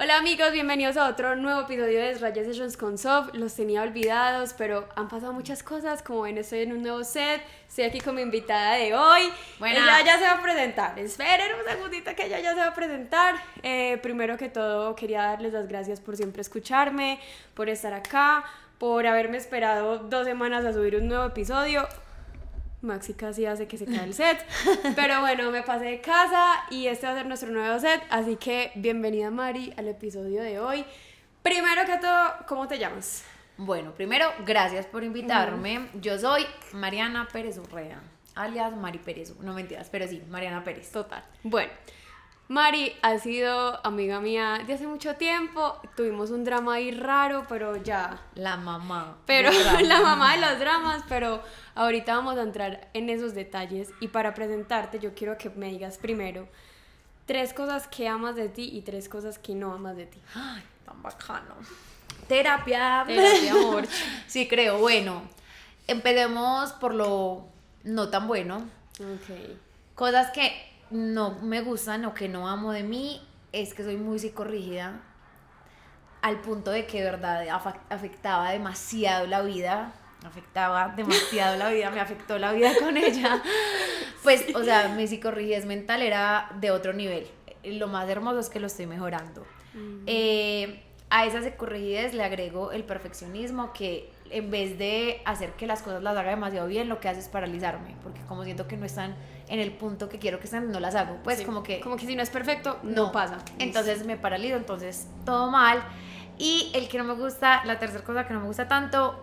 Hola amigos, bienvenidos a otro nuevo episodio de Rayas Sessions con Sof. Los tenía olvidados, pero han pasado muchas cosas. Como ven, estoy en un nuevo set. Estoy aquí con mi invitada de hoy. Buena. Ella ya se va a presentar. Esperen un segundito que ella ya se va a presentar. Eh, primero que todo, quería darles las gracias por siempre escucharme, por estar acá, por haberme esperado dos semanas a subir un nuevo episodio. Maxi casi hace que se caiga el set. Pero bueno, me pasé de casa y este va a ser nuestro nuevo set. Así que bienvenida Mari al episodio de hoy. Primero que todo, ¿cómo te llamas? Bueno, primero, gracias por invitarme. Yo soy Mariana Pérez Urrea, alias Mari Pérez. No mentiras, pero sí, Mariana Pérez. Total. Bueno, Mari ha sido amiga mía de hace mucho tiempo. Tuvimos un drama ahí raro, pero ya. La mamá. Pero la mamá de los dramas, pero ahorita vamos a entrar en esos detalles. Y para presentarte, yo quiero que me digas primero tres cosas que amas de ti y tres cosas que no amas de ti. Ay, tan bacano. Terapia. Terapia, amor. sí, creo. Bueno, empecemos por lo no tan bueno. Ok. Cosas que no me gustan o que no amo de mí es que soy muy psicorrígida al punto de que de verdad afectaba demasiado la vida afectaba demasiado la vida me afectó la vida con ella. Pues o sea mi psicorrigidez mental era de otro nivel. Lo más hermoso es que lo estoy mejorando. Eh, a esa psicorrigidez le agrego el perfeccionismo que en vez de hacer que las cosas las haga demasiado bien, lo que hace es paralizarme, porque como siento que no están en el punto que quiero que estén, no las hago. Pues Sí, como que Como que si no es perfecto, no, pasa. entonces me paralizo, entonces todo mal. Y el que no me gusta, la tercera cosa que no me gusta tanto,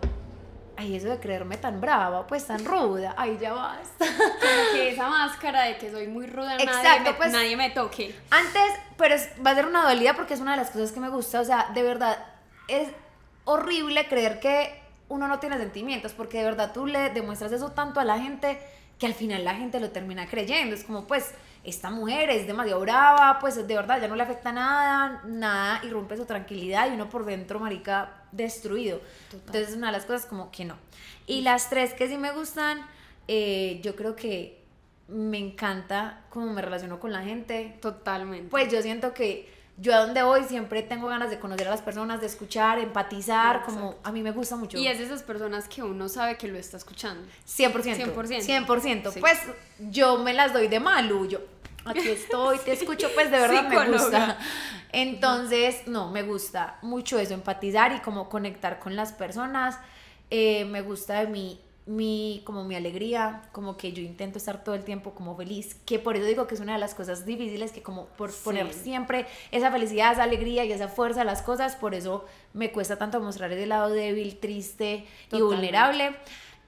ay, eso de creerme tan brava, pues tan ruda, ay, ya basta. Como que esa máscara de que soy muy ruda, nadie, Exacto, me, pues- nadie me toque. Antes, pero es- va a ser una dolida porque es una de las cosas que me gusta, o sea, de verdad, es horrible creer que uno no tiene sentimientos, porque de verdad tú le demuestras eso tanto a la gente que al final la gente lo termina creyendo, es como pues esta mujer es demasiado brava, pues de verdad ya no le afecta nada, nada irrumpe su tranquilidad y uno por dentro, marica, destruido. Entonces es una de las cosas como que no. Y las tres que sí me gustan, eh, yo creo que me encanta cómo me relaciono con la gente, Totalmente. pues yo siento que yo a donde voy siempre tengo ganas de conocer a las personas, de escuchar, empatizar, como a mí me gusta mucho. Y es de esas personas que uno sabe que lo está escuchando. 100%. 100%. 100%. Sí. Pues yo me las doy de malu, yo aquí estoy, te escucho, pues de verdad me gusta. Entonces, no, me gusta mucho eso, empatizar y como conectar con las personas. Eh, me gusta de mí mi como mi alegría, como que yo intento estar todo el tiempo como feliz, que por eso digo que es una de las cosas difíciles que como por Sí. poner siempre esa felicidad, esa alegría y esa fuerza a las cosas, por eso me cuesta tanto mostrar ese lado débil, triste y vulnerable.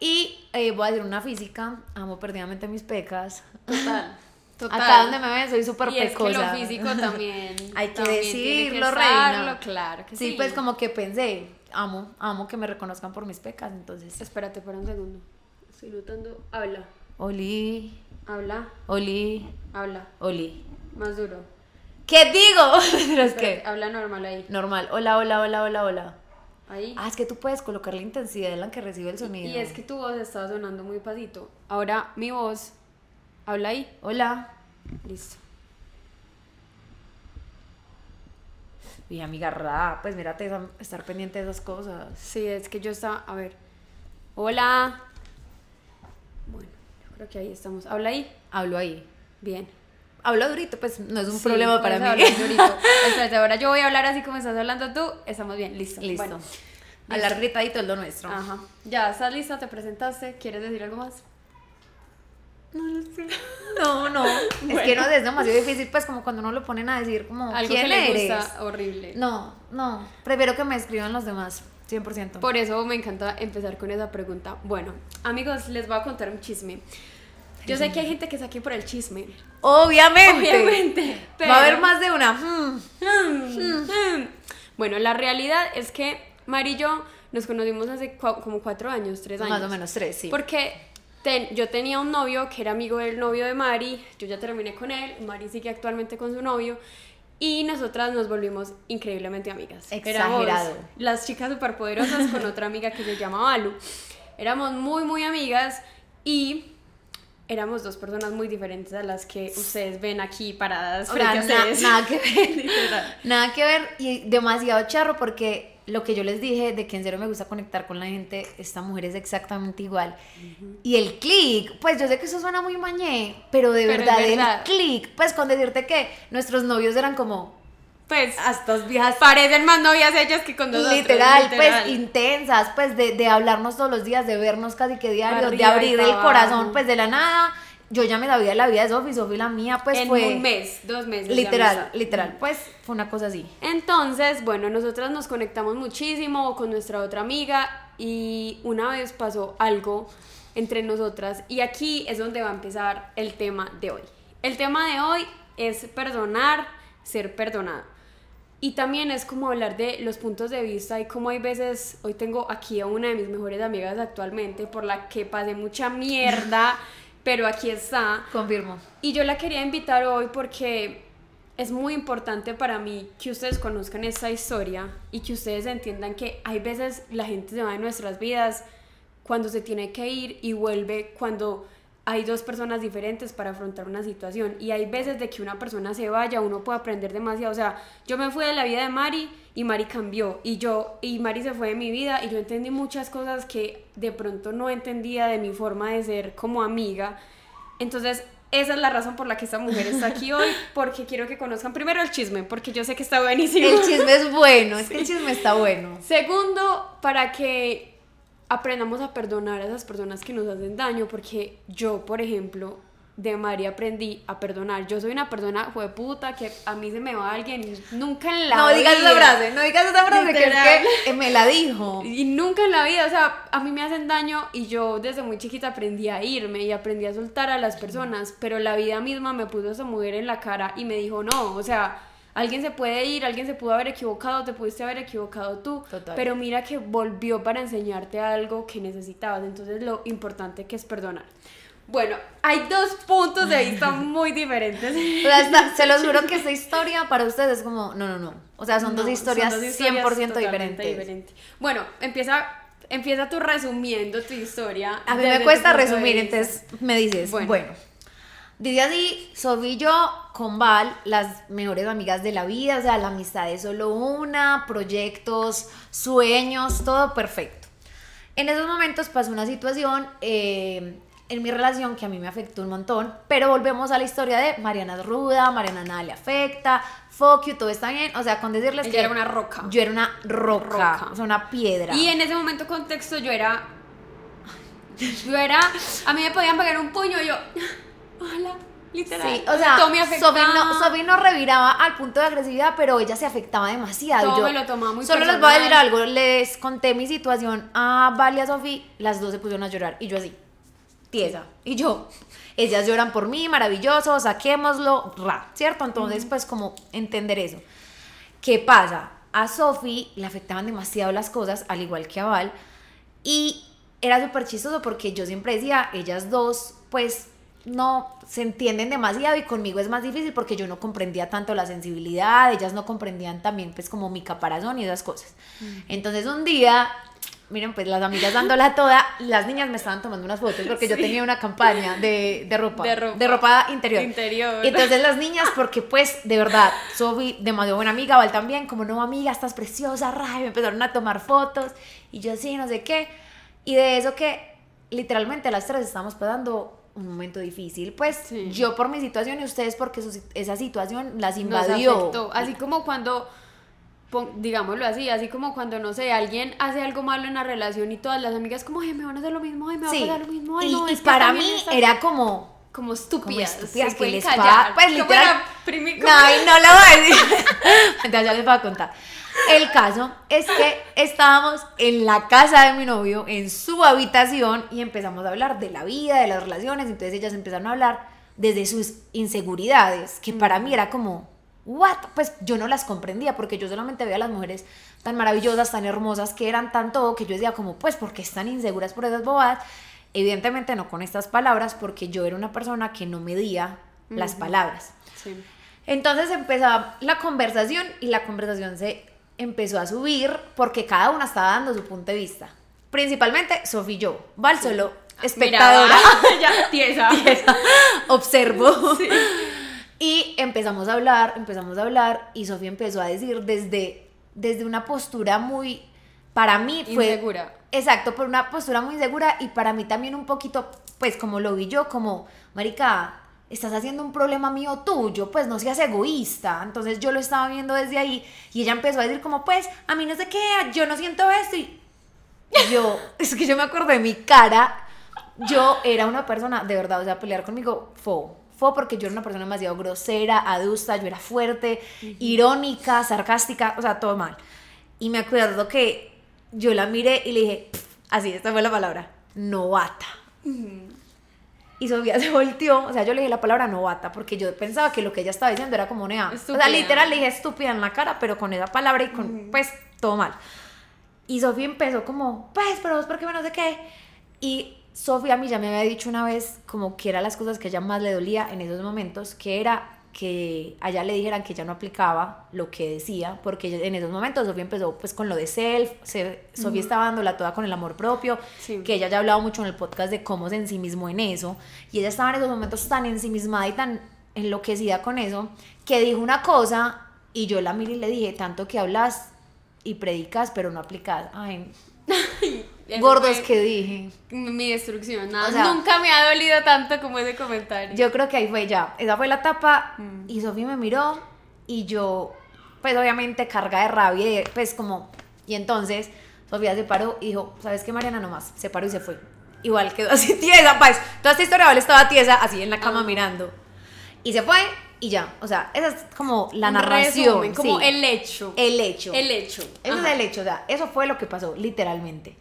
Y eh, voy a decir una física, amo perdidamente mis pecas. Total. Total. Acá donde me ven soy súper y es que lo pecosa. físico también. Hay que también decirlo, reina. Claro que Sí, sí. pues como que pensé, amo, amo que me reconozcan por mis pecas, entonces. Espérate para un segundo. Estoy notando. Habla. Oli, Habla. Oli, Habla. Oli. Más duro. ¿Qué digo? Pero es Espérate, que Habla normal ahí. normal. Hola, hola, hola, hola, hola. Ahí. Ah, es que tú puedes colocar la intensidad en la que recibe el sonido. y es que tu voz estaba sonando muy pasito. Ahora mi voz. Habla ahí. Hola. Listo. Y amiga, ra, pues mírate, estar pendiente de esas cosas. Sí, es que yo estaba. A ver. Hola. Bueno, yo creo que ahí estamos. Habla ahí. Hablo ahí. Bien. Hablo durito, pues no es un Sí, problema para mí. durito. Ahora yo voy a hablar así como estás hablando tú. Estamos bien, listo. Listo. Bueno, Hablar gritadito es lo nuestro. Ajá. Ya, ¿estás lista? ¿Te presentaste? ¿Quieres decir algo más? No lo sé. No, no. Es que no es demasiado difícil, pues como cuando uno lo ponen a decir como Algo ¿quién que le eres? gusta horrible. No, no. Prefiero que me escriban los demás, 100%. Por eso me encanta empezar con esa pregunta. Bueno, amigos, les voy a contar un chisme. Yo sé que hay gente que está aquí por el chisme. Obviamente. Obviamente. Pero... Va a haber más de una. hmm. Mm, mm. Bueno, la realidad es que Mari y yo nos conocimos hace como cuatro años, tres años. Más o menos tres, sí. Porque ten- yo tenía un novio que era amigo del novio de Mari, yo ya terminé con él, Mari sigue actualmente con su novio. Y nosotras nos volvimos increíblemente amigas. Exagerado. Éramos las chicas superpoderosas con otra amiga que se llama Balu. Éramos muy, muy amigas y éramos dos personas muy diferentes a las que ustedes ven aquí paradas O sea, frente a na- ustedes. nada que ver. Nada que ver y demasiado charro porque lo que yo les dije de que en serio me gusta conectar con la gente, esta mujer es exactamente igual. Y el click, pues yo sé que eso suena muy mañé, pero de Pero verdad, verdad. el click, pues con decirte que nuestros novios eran como, Pues a estas viejas parecen más novias ellas que con nosotros. literal, literal. pues intensas, pues de, de hablarnos todos los días, de vernos casi que diario, de Arriba abrir el corazón, pues de la nada. Yo ya me sabía la vida de Sofi, Sofi la mía, pues en fue un mes, dos meses. literal, literal, pues fue una cosa así. Entonces, bueno, nosotras nos conectamos muchísimo con nuestra otra amiga y una vez pasó algo entre nosotras y aquí es donde va a empezar el tema de hoy. El tema de hoy es perdonar, ser perdonado. Y también es como hablar de los puntos de vista y cómo hay veces, hoy tengo aquí a una de mis mejores amigas actualmente por la que pasé mucha mierda, pero aquí está. Confirmo. Y yo la quería invitar hoy porque es muy importante para mí que ustedes conozcan esta historia y que ustedes entiendan que hay veces la gente se va de nuestras vidas cuando se tiene que ir y vuelve cuando hay dos personas diferentes para afrontar una situación y hay veces de que una persona se vaya uno puede aprender demasiado o sea yo me fui de la vida de Mari y Mari cambió y yo y Mari se fue de mi vida y yo entendí muchas cosas que de pronto no entendía de mi forma de ser como amiga entonces, esa es la razón por la que esta mujer está aquí hoy, porque quiero que conozcan primero el chisme, porque yo sé que está buenísimo. El chisme es bueno, es que el chisme está bueno. Segundo, para que aprendamos a perdonar a esas personas que nos hacen daño, porque yo, por ejemplo, de María aprendí a perdonar. Yo soy una persona puta que a mí se me va alguien y nunca en la No digas esa vida- frase, no digas esa frase que es que eh, me la dijo. Y nunca en la vida, o sea, a mí me hacen daño y yo desde muy chiquita aprendí a irme y aprendí a soltar a las personas, pero la vida misma me puso esa mujer en la cara y me dijo, no, o sea, alguien se puede ir, alguien se pudo haber equivocado, te pudiste haber equivocado tú, Total. pero mira que volvió para enseñarte algo que necesitabas, entonces lo importante que es perdonar. Bueno, hay dos puntos de vista muy diferentes. O sea, está- se los juro que esta historia para ustedes es como, no, no, no. O sea, son dos historias son dos historias 100% totalmente diferentes. diferentes. Bueno, empieza, empieza tú resumiendo tu historia. A mí me cuesta resumir, entonces me dices, Bueno. bueno. Dice así, Sofi y yo con Val, las mejores amigas de la vida, o sea, la amistad es solo una, proyectos, sueños, todo perfecto. En esos momentos pasó una situación eh, en mi relación que a mí me afectó un montón, pero volvemos a la historia de Mariana es ruda, Mariana nada le afecta, fuck you, todo está bien, o sea, con decirles Ella que era una roca. yo era una roca, Roca. o sea, una piedra. Y en ese momento contexto yo era... Yo era... A mí me podían pegar un puño y yo... Hola, literal. Sí, o sea. Sofi no, Sofi no reviraba al punto de agresividad, pero ella se afectaba demasiado. Todo Yo me lo tomaba muy Solo les voy a decir algo, les conté mi situación a Val y a Sofi, las dos se pusieron a llorar y yo así, tiesa. Y yo, ellas lloran por mí, maravilloso, saquémoslo, ra, ¿cierto? Entonces, pues como entender eso. ¿Qué pasa? A Sofi le afectaban demasiado las cosas, al igual que a Val, y era súper chistoso porque yo siempre decía, ellas dos, pues no se entienden demasiado y conmigo es más difícil porque yo no comprendía tanto la sensibilidad, ellas no comprendían también pues como mi caparazón y esas cosas. Entonces un día, miren pues las amigas dándola toda, las niñas me estaban tomando unas fotos porque yo Sí. tenía una campaña de, de ropa, De ropa. ropa interior. Interior. Y entonces las niñas, porque pues de verdad, Sofi, demasiado buena amiga, Val también, como no amiga, estás preciosa, ray, me empezaron a tomar fotos y yo así, no sé qué. Y de eso que literalmente las tres estamos pasando un momento difícil, pues Sí. yo por mi situación y ustedes porque su- esa situación las Nos invadió. afectó. Así como cuando, digámoslo así, así como cuando, no sé, alguien hace algo malo en la relación y todas las amigas como, ay, me van a hacer lo mismo, ay, me va Sí. a pasar lo mismo, ay, y, no, y para mí está-". era como como estúpidas, como estúpidas que les callar. pasa. Pues literal. era primi- como Ay, no lo voy a decir. Ya les voy a contar. El caso es que estábamos en la casa de mi novio, en su habitación, y empezamos a hablar de la vida, de las relaciones. Entonces ellas empezaron a hablar desde sus inseguridades, que para mí era como, ¿what? Pues yo no las comprendía, porque yo solamente veía a las mujeres tan maravillosas, tan hermosas, que eran tan todo, que yo decía como, pues, ¿por qué están inseguras por esas bobadas? Evidentemente no con estas palabras, porque yo era una persona que no medía las palabras. Sí. Entonces empezaba la conversación y la conversación se empezó a subir porque cada una estaba dando su punto de vista. Principalmente Sofía y yo. Val solo espectadora. Miraba, ya, tiesa. observo. Y empezamos a hablar, empezamos a hablar y Sofía empezó a decir desde, desde una postura muy, para mí fue... Insegura. Exacto, por una postura muy insegura y para mí también un poquito, pues como lo vi yo, como, Marica, estás haciendo un problema mío tuyo, pues no seas egoísta. Entonces yo lo estaba viendo desde ahí y ella empezó a decir como, pues, a mí no sé qué, yo no siento esto y yo, es que yo me acuerdo de mi cara, yo era una persona, de verdad, o sea, pelear conmigo fue, fue porque yo era una persona demasiado grosera, adusta, yo era fuerte, irónica, sarcástica, o sea, todo mal. Y me acuerdo que yo la miré y le dije, así, esta fue la palabra, novata. Y Sofía se volteó, o sea, yo le dije la palabra novata porque yo pensaba que lo que ella estaba diciendo era como nea. O sea, literal le dije estúpida en la cara, pero con esa palabra y con, pues, todo mal. Y Sofía empezó como, pues, pero vos, ¿por qué me no sé qué? Y Sofía a mí ya me había dicho una vez como que eran las cosas que a ella más le dolía en esos momentos, que era que a ella le dijeran que ella no aplicaba lo que decía, porque en esos momentos Sofía empezó pues con lo de self, se- Sofía estaba dándola toda con el amor propio, Sí. que ella ya ha hablado mucho en el podcast de cómo se ensimismó en eso, y ella estaba en esos momentos tan ensimismada y tan enloquecida con eso, que dijo una cosa y yo la miré y le dije, tanto que hablas y predicas, pero no aplicas. Ay, gordos que dije. Mi destrucción. Nada, O sea- nunca me ha dolido tanto como ese comentario. Yo creo que ahí fue ya. Esa fue la etapa. Mm. Y Sofía me miró y yo, pues obviamente carga de rabia, pues como. Y entonces Sofía se paró y dijo: ¿Sabes qué, Mariana? Nomás. Se paró y se fue. Igual quedó así tiesa, pues. Toda esta historia estaba tiesa, así en la cama Ah. mirando. Y se fue y ya. O sea, esa es como la narración. resumen, como sí. el hecho. El hecho. El hecho. Ese Ajá. es el hecho, o sea, eso fue lo que pasó, literalmente.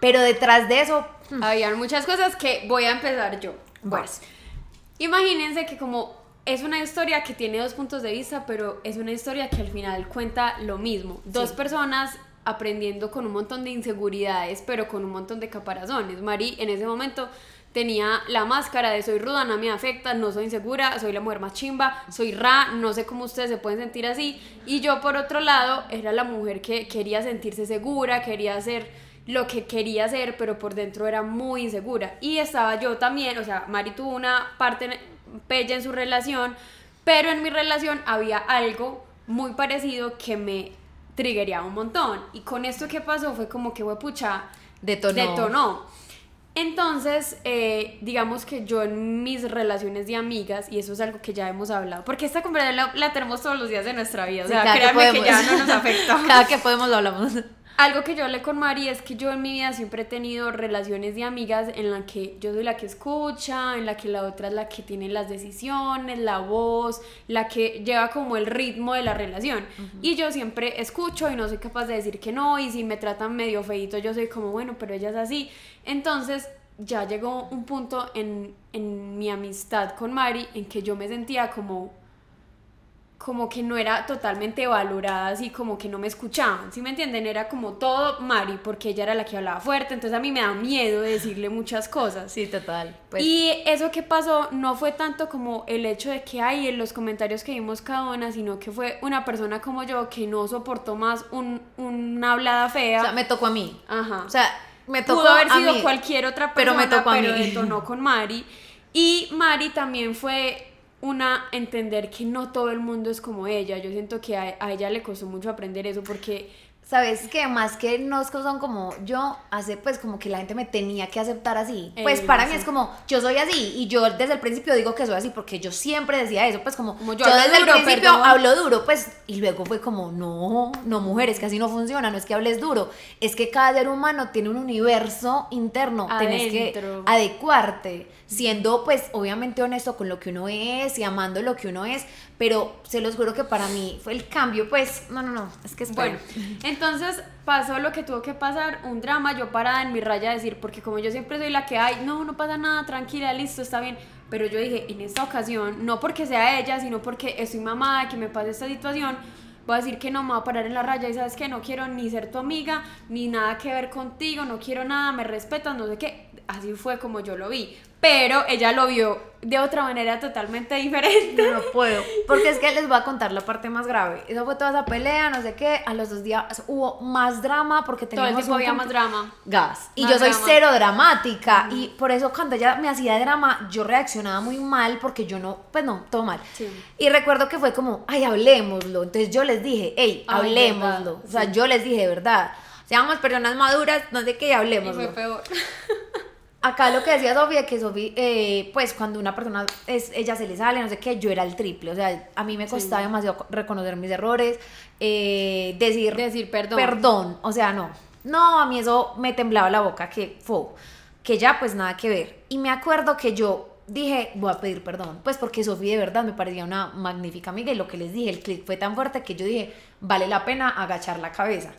Pero detrás de eso, mm, Habían muchas cosas que voy a empezar yo. Bueno, vas. imagínense que como es una historia que tiene dos puntos de vista, pero es una historia que al final cuenta lo mismo. Dos Sí. personas aprendiendo con un montón de inseguridades, pero con un montón de caparazones. Mari en ese momento tenía la máscara de soy ruda, no me afecta, no soy insegura, soy la mujer más chimba, soy ra, no sé cómo ustedes se pueden sentir así. Y yo por otro lado era la mujer que quería sentirse segura, quería hacer lo que quería hacer, pero por dentro era muy insegura. Y estaba yo también, o sea, Mari tuvo una parte bella en su relación, pero en mi relación había algo muy parecido que me triggereaba un montón. Y con esto que pasó fue como que, pucha, detonó. detonó. Entonces, eh, digamos que yo en mis relaciones de amigas, y eso es algo que ya hemos hablado, porque esta conversación la, la tenemos todos los días de nuestra vida, o sea, créanme que, ya no nos afecta. Cada que podemos lo hablamos. Algo que yo hablé con Mari es que yo en mi vida siempre he tenido relaciones de amigas en la que yo soy la que escucha, en la que la otra es la que tiene las decisiones, la voz, la que lleva como el ritmo de la relación. Y yo siempre escucho y no soy capaz de decir que no, y si me tratan medio feito, yo soy como, bueno, pero ella es así. Entonces ya llegó un punto en, en mi amistad con Mari en que yo me sentía como como que no era totalmente valorada, así como que no me escuchaban, ¿sí me entienden? Era como todo Mari, porque ella era la que hablaba fuerte, entonces a mí me da miedo decirle muchas cosas. Sí, total. Pues, y eso que pasó no fue tanto como el hecho de que hay en los comentarios que vimos cada una, sino que fue una persona como yo que no soportó más un, una hablada fea. o sea, me tocó a mí. Ajá. O sea, me tocó Pudo haber a sido mí. cualquier otra pero persona, me tocó a pero mí. detonó con Mari. Y Mari también fue una entender que no todo el mundo es como ella. Yo siento que a, a ella le costó mucho aprender eso porque ¿Sabes qué? Más que no es que son como yo, hace pues como que la gente me tenía que aceptar así. Pues Eh, para mí sí. es como, yo soy así y yo desde el principio digo que soy así porque yo siempre decía eso, pues como, Como yo, desde duro, el principio perdón. hablo duro, pues y luego fue como, no, no mujeres, que así no funciona, no es que hables duro, es que cada ser humano tiene un universo interno, tenés que Adentro. adecuarte, siendo pues obviamente honesto con lo que uno es y amando lo que uno es, pero se los juro que para mí fue el cambio, pues, no, no, no, es que es Bueno, entonces pasó lo que tuvo que pasar, un drama, yo parada en mi raya a decir, porque como yo siempre soy la que hay, no, no pasa nada, tranquila, listo, está bien. Pero yo dije, en esta ocasión, no porque sea ella, sino porque estoy mamada que me pase esta situación, voy a decir que no me voy a parar en la raya y sabes que no quiero ni ser tu amiga, ni nada que ver contigo, no quiero nada, me respetas, no sé qué. Así fue como yo lo vi. Pero ella lo vio de otra manera totalmente diferente. No, no puedo. Porque es que les voy a contar la parte más grave. Eso fue toda esa pelea, no sé qué. A los dos días hubo más drama porque Todo el teníamos tiempo un había más drama. gas. Y Más yo soy drama. cero dramática. Y por eso cuando ella me hacía drama, yo reaccionaba muy mal porque yo no, pues no, todo mal. Sí. Y recuerdo que fue como, ay, hablemoslo. Entonces yo les dije, hey, hablemoslo. O sea, sí. yo les dije, de verdad. Seamos personas maduras, no sé qué, Y hablemoslo. fue peor. Acá lo que decía Sofía, que Sofía, eh, pues cuando una persona, es, ella se le sale, no sé qué, yo era el triple. O sea, a mí me costaba demasiado reconocer mis errores, eh, decir, Decir perdón. Perdón, o sea, no. No, a mí eso me temblaba la boca, que fue, que ya pues nada que ver. Y me acuerdo que yo dije, voy a pedir perdón, pues porque Sofía de verdad me parecía una magnífica amiga y lo que les dije, el clic fue tan fuerte que yo dije, vale la pena agachar la cabeza.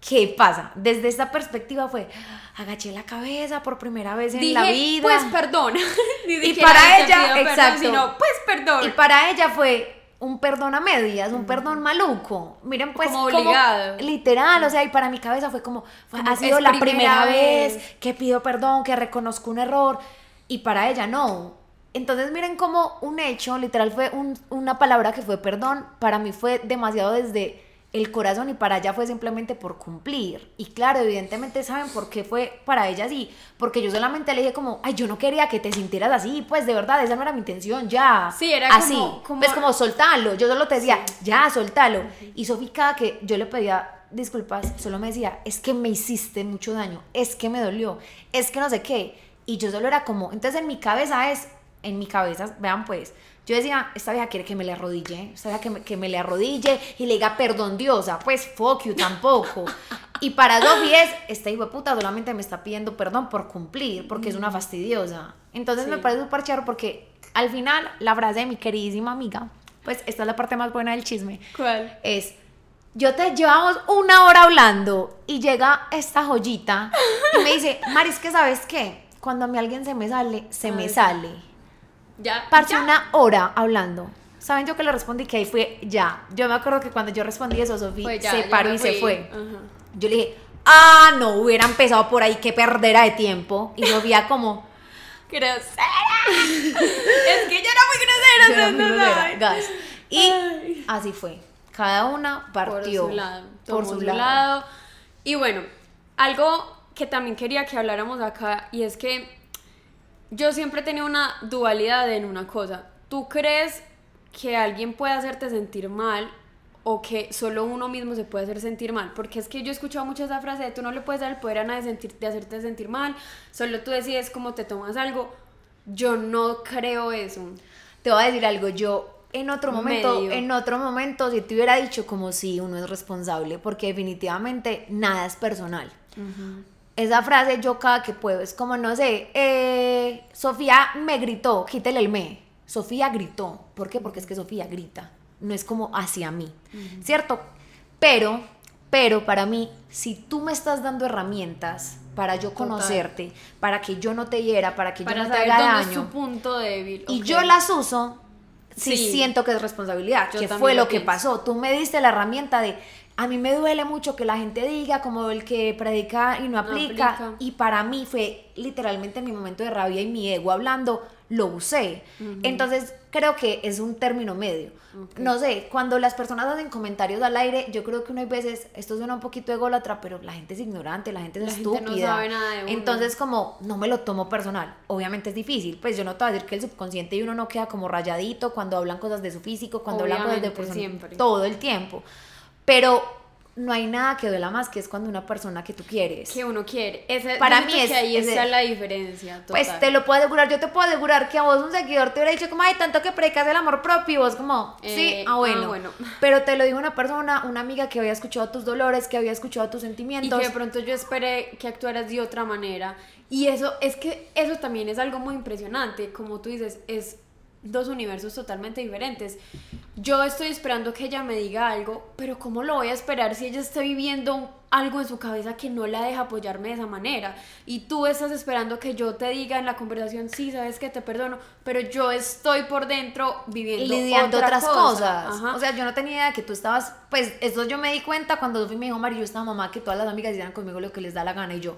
¿Qué pasa? Desde esta perspectiva fue, agaché la cabeza por primera vez en Dije, la vida. pues perdón. Y para ella, perdón, exacto. sino, pues perdón. Y para ella fue un perdón a medias, un perdón maluco. Miren, pues. Como obligado. literal, o sea, y para mi cabeza fue como. fue- Como ha sido la primera primera vez vez. que pido perdón, que reconozco un error. Y para ella no. Entonces, miren cómo un hecho, literal, fue un- una palabra que fue perdón. Para mí fue demasiado desde el corazón y para ella fue simplemente por cumplir. Y claro, evidentemente saben por qué fue para ella así. Porque yo solamente le dije como, ay, yo no quería que te sintieras así. Pues de verdad, esa no era mi intención, ya. Sí, era así. como- como- Pues como soltalo. Yo solo te decía, ya, soltalo. Y Sofía, cada que yo le pedía disculpas, solo me decía, es que me hiciste mucho daño, es que me dolió, es que no sé qué. Y yo solo era como, entonces en mi cabeza es, en mi cabeza, vean pues, yo decía, esta vieja quiere que me le arrodille, esta vieja que me, que me le arrodille y le diga perdón diosa, pues fuck you tampoco. Y para Sofía es, esta hijo de puta solamente me está pidiendo perdón por cumplir, porque es una fastidiosa. Entonces me parece súper charro porque al final la frase de mi queridísima amiga, pues esta es la parte más buena del chisme, ¿Cuál? es, yo te llevamos una hora hablando y llega esta joyita y me dice, Maris, que sabes qué? Cuando a mí alguien se me sale, se me sale. Ya. Parce, ya. una hora hablando. ¿Saben yo que le respondí? Que ahí fue ya. Yo me acuerdo que cuando yo respondí eso, Sofía se paró y se fue. Yo le dije, ah, no, hubiera empezado por ahí, qué perdera de tiempo. Y Sofía como, Grosera. es que yo era muy grosera, Yo era muy grosera, gas. Y Ay. así fue. Cada una partió por su lado. por su su lado. lado. Y bueno, algo que también quería que habláramos acá y es que yo siempre he tenido una dualidad en una cosa. ¿Tú crees que alguien puede hacerte sentir mal o que solo uno mismo se puede hacer sentir mal? Porque es que yo he escuchado mucho esa frase de tú no le puedes dar el poder a nadie sentir, de hacerte sentir mal, solo tú decides cómo te tomas algo. Yo no creo eso. Te voy a decir algo, yo en otro momento, Medio. en otro momento, si te hubiera dicho como si uno es responsable, porque definitivamente nada es personal. Esa frase yo cada que puedo es como, no sé, eh, Sofía me gritó, quítele el me. Sofía gritó. ¿Por qué? Porque es que Sofía grita. No es como hacia mí. ¿Cierto? Pero, pero para mí, si tú me estás dando herramientas para yo Total. conocerte, para que yo no te hiera, para que Para yo no te haga dónde es daño, su punto débil. y yo las uso, sí, Sí. siento que es responsabilidad, Yo que fue lo lo que pasó. Tú me diste la herramienta de, a mí me duele mucho que la gente diga como el que predica y no aplica, aplica. y para mí fue literalmente mi momento de rabia y mi ego hablando, lo usé. Entonces creo que es un término medio. No sé, cuando las personas hacen comentarios al aire, yo creo que uno hay veces, esto suena un poquito ególatra, pero la gente es ignorante, la gente es La gente no estúpida. sabe nada de uno. Entonces como no me lo tomo personal. Obviamente es difícil, pues yo no te voy a decir que el subconsciente y uno no queda como rayadito cuando hablan cosas de su físico, cuando hablan cosas de persona- siempre. todo el tiempo. Pero no hay nada que duela más que es cuando una persona que tú quieres. que uno quiere. Ese, Para mí es- que ahí es está la diferencia. Pues total. te lo puedo asegurar, yo te puedo asegurar que a vos un seguidor te hubiera dicho como, ay, tanto que predicas el amor propio, y vos como, sí, Eh, ah, bueno. ah, bueno. Pero te lo digo una persona, una amiga que había escuchado tus dolores, que había escuchado tus Y sentimientos. que de pronto yo esperé que actuaras de otra manera. Y eso, es que eso también es algo muy impresionante. Como tú dices, es dos universos totalmente diferentes. Yo estoy esperando que ella me diga algo, pero ¿cómo lo voy a esperar si ella está viviendo algo en su cabeza que no la deja apoyarme de esa manera? Y tú estás esperando que yo te diga en la conversación, sí, sabes que te perdono, pero yo estoy por dentro viviendo lidiando otra otras cosa. cosas. Ajá. O sea, yo no tenía idea de que tú estabas, pues eso yo me di cuenta cuando Sofi me dijo, Mari, yo estaba mamá que todas las amigas hicieran conmigo lo que les da la gana y yo.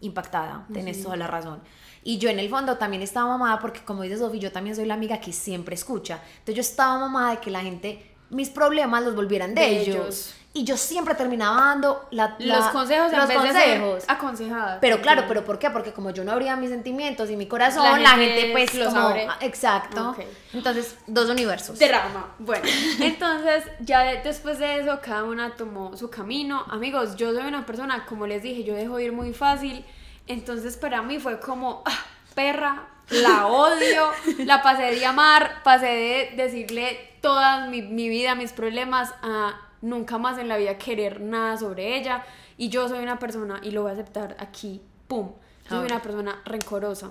Impactada, tenés toda la razón. Y yo en el fondo también estaba mamada porque como dice Sofi, yo también soy la amiga que siempre escucha. Entonces yo estaba mamada de que la gente mis problemas los volvieran de, De ellos. ellos. Y yo siempre terminaba dando la, la- los consejos en los vez de ser consejos. aconsejada. Pero claro, pero ¿por qué? Porque como yo no abría mis sentimientos y mi corazón, La la gente pues los como- abre. ah, exacto. Entonces, dos universos. Drama. Bueno, entonces ya de- después de eso cada una tomó su camino. Amigos, yo soy una persona, como les dije, yo dejo ir muy fácil. Entonces para mí fue como, ah, perra, la odio, la pasé de amar, pasé de decirle toda mi, mi vida, mis problemas, a nunca más en la vida querer nada sobre ella. Y yo soy una persona, y lo voy a aceptar aquí, pum, yo soy A ver. una persona rencorosa.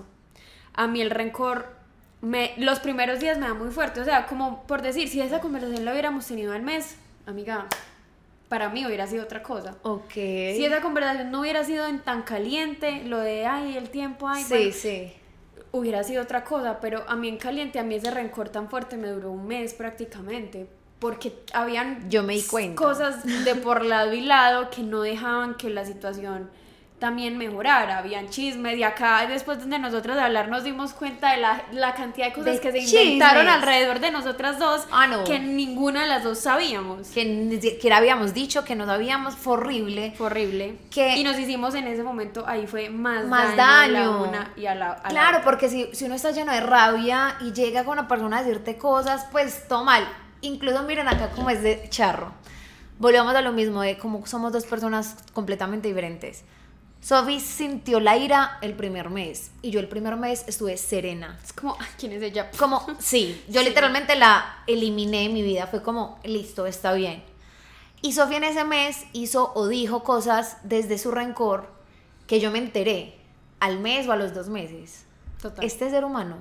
A mí el rencor, me, los primeros días me da muy fuerte. O sea, como por decir, si esa conversación la hubiéramos tenido al mes, amiga, para mí hubiera sido otra cosa. Ok. Si esa conversación no hubiera sido en tan caliente, lo de, ay, el tiempo, ay, sí, bueno, sí. hubiera sido otra cosa, pero a mí en caliente, a mí ese rencor tan fuerte me duró un mes prácticamente, porque habían Yo me di cuenta. cosas de por lado y lado que no dejaban que la situación también mejorara, habían chismes y acá después de nosotros hablar nos dimos cuenta de la, la cantidad de cosas De que se inventaron chismes. alrededor de nosotras dos Ah, no. que ninguna de las dos sabíamos. Que ni siquiera habíamos dicho, que no sabíamos, fue horrible. Fue horrible. Que- y nos hicimos en ese momento, ahí fue más, Más daño, a la daño. una y a la, a la Claro, otra. porque si, si uno está lleno de rabia y llega con una persona a decirte cosas, pues todo mal. Incluso miren acá como es de charro. Volvemos a lo mismo de cómo somos dos personas completamente diferentes. Sophie sintió la ira el primer mes y yo el primer mes estuve serena. Es como, ¿quién es ella? Como, sí, yo literalmente la eliminé de mi vida. Fue como, listo, está bien. Y Sofía en ese mes hizo o dijo cosas desde su rencor que yo me enteré al mes o a los dos meses. Total. Este ser humano,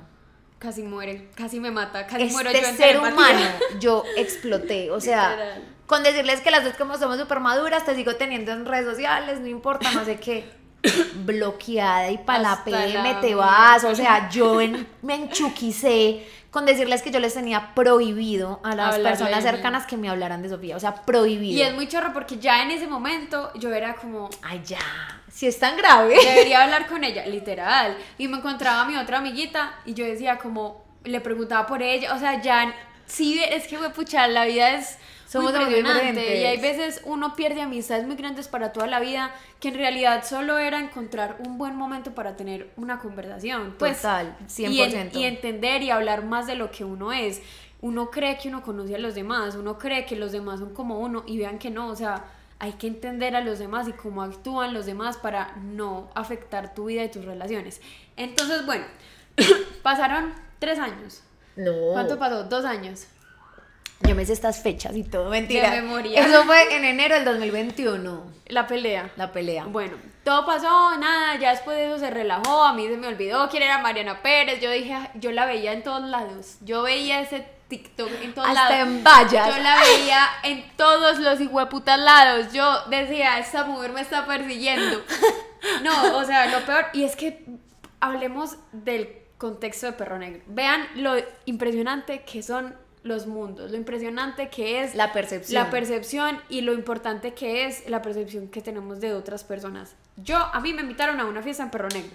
Casi muere, casi me mata, casi muero yo este en ser telepatía. humano, yo exploté. O sea, Literal. con decirles que las dos como somos súper maduras, te sigo teniendo en redes sociales, no importa, no sé qué. bloqueada y para la PM te vas, o sea, yo en- me enchuquicé con decirles que yo les tenía prohibido a las personas cercanas que me hablaran de Sofía, o sea, prohibido. Y es muy chorro porque ya en ese momento yo era como, Ay, ya, si es tan grave. debería hablar con ella, literal. Y me encontraba a mi otra amiguita y yo decía como, le preguntaba por ella, o sea, ya, sí, es que, pucha, la vida es Somos muy impresionante y hay veces uno pierde amistades muy grandes para toda la vida que en realidad solo era encontrar un buen momento para tener una conversación. Pues, Total, y en- 100%. y entender y hablar más de lo que uno es. Uno cree que uno conoce a los demás, uno cree que los demás son como uno y vean que no, o sea, hay que entender a los demás y cómo actúan los demás para no afectar tu vida y tus relaciones. Entonces, bueno, pasaron tres años. No. ¿Cuánto pasó? Dos años. Yo me sé estas fechas y todo, mentira. De memoria. Eso fue en enero del 2021, La pelea. la pelea. Bueno, todo pasó, nada, ya después de eso se relajó, a mí se me olvidó quién era Mariana Pérez, yo dije, yo la veía en todos lados, yo veía ese TikTok en todos Hasta lados. en vallas. Yo la veía en todos los hijueputas lados, yo decía, esta mujer me está persiguiendo. No, o sea, lo peor, y es que hablemos del contexto de Perro Negro, vean lo impresionante que son los mundos, lo impresionante que es La percepción. la percepción y lo importante que es la percepción que tenemos de otras personas. Yo, a mí me invitaron a una fiesta en Perro Negro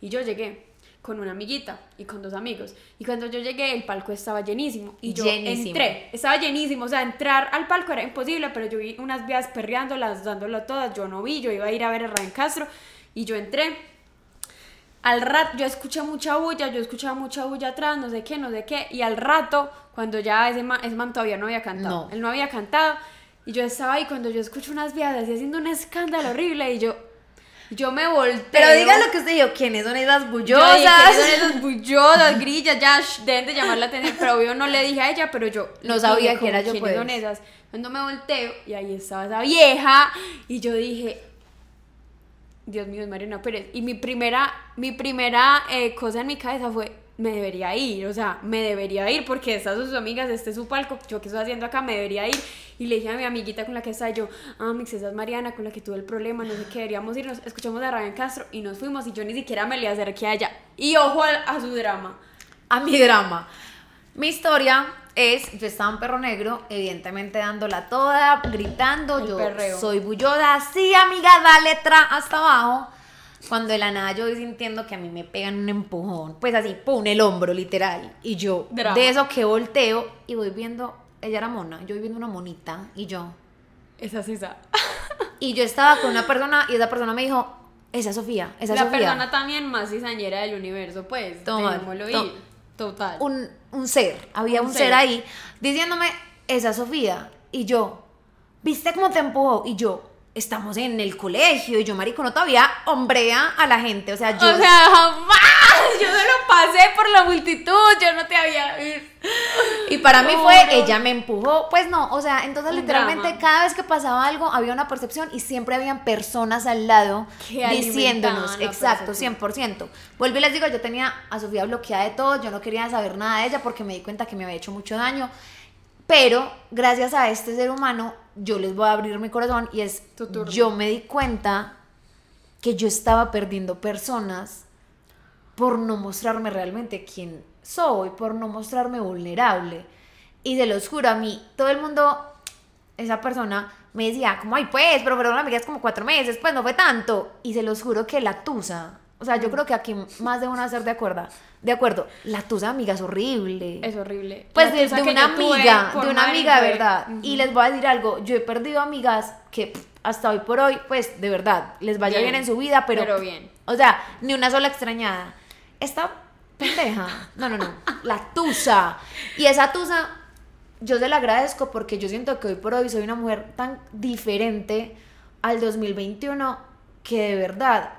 y yo llegué con una amiguita y con dos amigos. Y cuando yo llegué, el palco estaba llenísimo. Y yo Llenísimo. entré, estaba llenísimo. O sea, entrar al palco era imposible, pero yo vi unas vías perreándolas, dándolo todas. Yo no vi, yo iba a ir a ver a Ryan Castro y yo entré. Al rato, yo escuché mucha bulla, yo escuchaba mucha bulla atrás, no sé qué, no sé qué. Y al rato, cuando ya ese man, ese man todavía no había cantado, No. él no había cantado. Y yo estaba ahí cuando yo escucho unas vías así haciendo un escándalo horrible y yo, yo me volteo. Pero diga lo que usted dijo, ¿quiénes son esas Yo bullosas? dije, "¿Quiénes son esas bullosas, grillas, ya shh, deben de llamar la atención, pero obvio no le dije a ella, pero yo No sabía que era yo, "¿Quiénes pues". son esas? Cuando me volteo y ahí estaba esa vieja y yo dije, Dios mío, es Mariana Pérez. Y mi primera, mi primera eh, cosa en mi cabeza fue, me debería ir, o sea, me debería ir porque estas son sus amigas, este es su palco, yo qué estoy haciendo acá, me debería ir. Y le dije a mi amiguita con la que estaba yo, ah, Mix, esa es Mariana, con la que tuve el problema, no sé qué, deberíamos irnos, escuchamos a Ryan Castro y nos fuimos y yo ni siquiera me le acerqué a ella. Y ojo a, a su drama. a mi drama. Mi historia es, yo estaba en Perro Negro, evidentemente dándola toda, gritando, El yo perreo. soy bullosa, sí amiga, da letra hasta abajo. Cuando de la nada yo voy sintiendo que a mí me pegan un empujón, pues así, pum, el hombro, literal. Y yo, Drama. de eso que volteo y voy viendo, ella era mona, yo voy viendo una monita y yo. Esa es esa. Y yo estaba con una persona y esa persona me dijo, esa es Sofía, esa es La Sofía. persona también más cizañera del universo, pues. Total, dejémoslo to- ir. Total. un, un ser, había Un un, ser. ser. ahí diciéndome, esa Sofía. Y yo, ¿viste cómo te empujó? Y yo, estamos en el colegio. Y yo, marico, no todavía hombrea a la gente. O sea, yo... O sea, jamás. Yo solo pasé por la multitud. Yo no te había visto. y para mí fue, no. ella me empujó. Pues no, o sea, entonces Un literalmente drama. cada vez que pasaba algo había una percepción y siempre habían personas al lado Que diciéndonos, exacto, percepción. 100%. Vuelvo y les digo, yo tenía a Sofía bloqueada de todo, yo no quería saber nada de ella porque me di cuenta que me había hecho mucho daño. Pero gracias a este ser humano, yo les voy a abrir mi corazón y es, yo me di cuenta que yo estaba perdiendo personas por no mostrarme realmente quién soy, por no mostrarme vulnerable. Y se los juro, a mí, todo el mundo, esa persona me decía, como, ay, pues, pero fueron amigas como cuatro meses, pues no fue tanto. Y se los juro que la tusa, o sea, yo creo que aquí más de una va a estar de acuerdo, de acuerdo, la tusa amiga es horrible. Es horrible. Pues de, una amiga, de una amiga de verdad. Y les voy a decir algo, yo he perdido amigas que pff, hasta hoy por hoy, pues de verdad, les vaya bien, Bien, en su vida, pero, pero bien. O sea, ni una sola extrañada. Esta pendeja, no, no, no, la tusa. Y esa tusa, yo se la agradezco porque yo siento que hoy por hoy soy una mujer tan diferente al 2021 que de verdad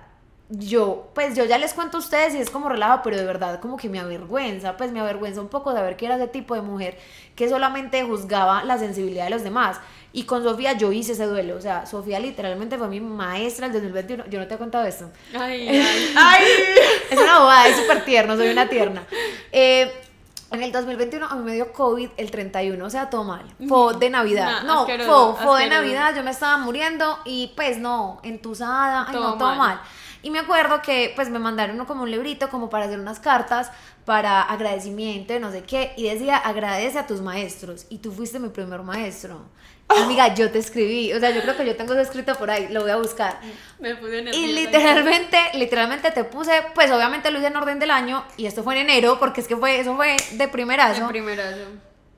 yo, pues yo ya les cuento a ustedes y es como relajo, pero de verdad como que me avergüenza, pues me avergüenza un poco saber que era ese tipo de mujer que solamente juzgaba la sensibilidad de los demás. Y con Sofía yo hice ese duelo, o sea, Sofía literalmente fue mi maestra el 2021, yo no te he contado esto. Ay, ay, ay. Es una bobada, es súper tierno, soy una tierna. Eh, en el 2021 a mí me dio COVID el 31, o sea, todo mal. Fue de Navidad. Nah, no, fue, de. Navidad, yo me estaba muriendo y pues no, entusada, ay Todo no, todo mal. mal. Y me acuerdo que pues me mandaron uno como un librito como para hacer unas cartas para agradecimiento de no sé qué y decía agradece a tus maestros y tú fuiste mi primer maestro. Amiga, yo te escribí, o sea, yo creo que yo tengo eso escrito por ahí, lo voy a buscar. Me puse nerviosa. Y literalmente, literalmente te puse, pues obviamente lo hice en orden del año y esto fue en enero porque es que fue, eso fue de primerazo. En primerazo.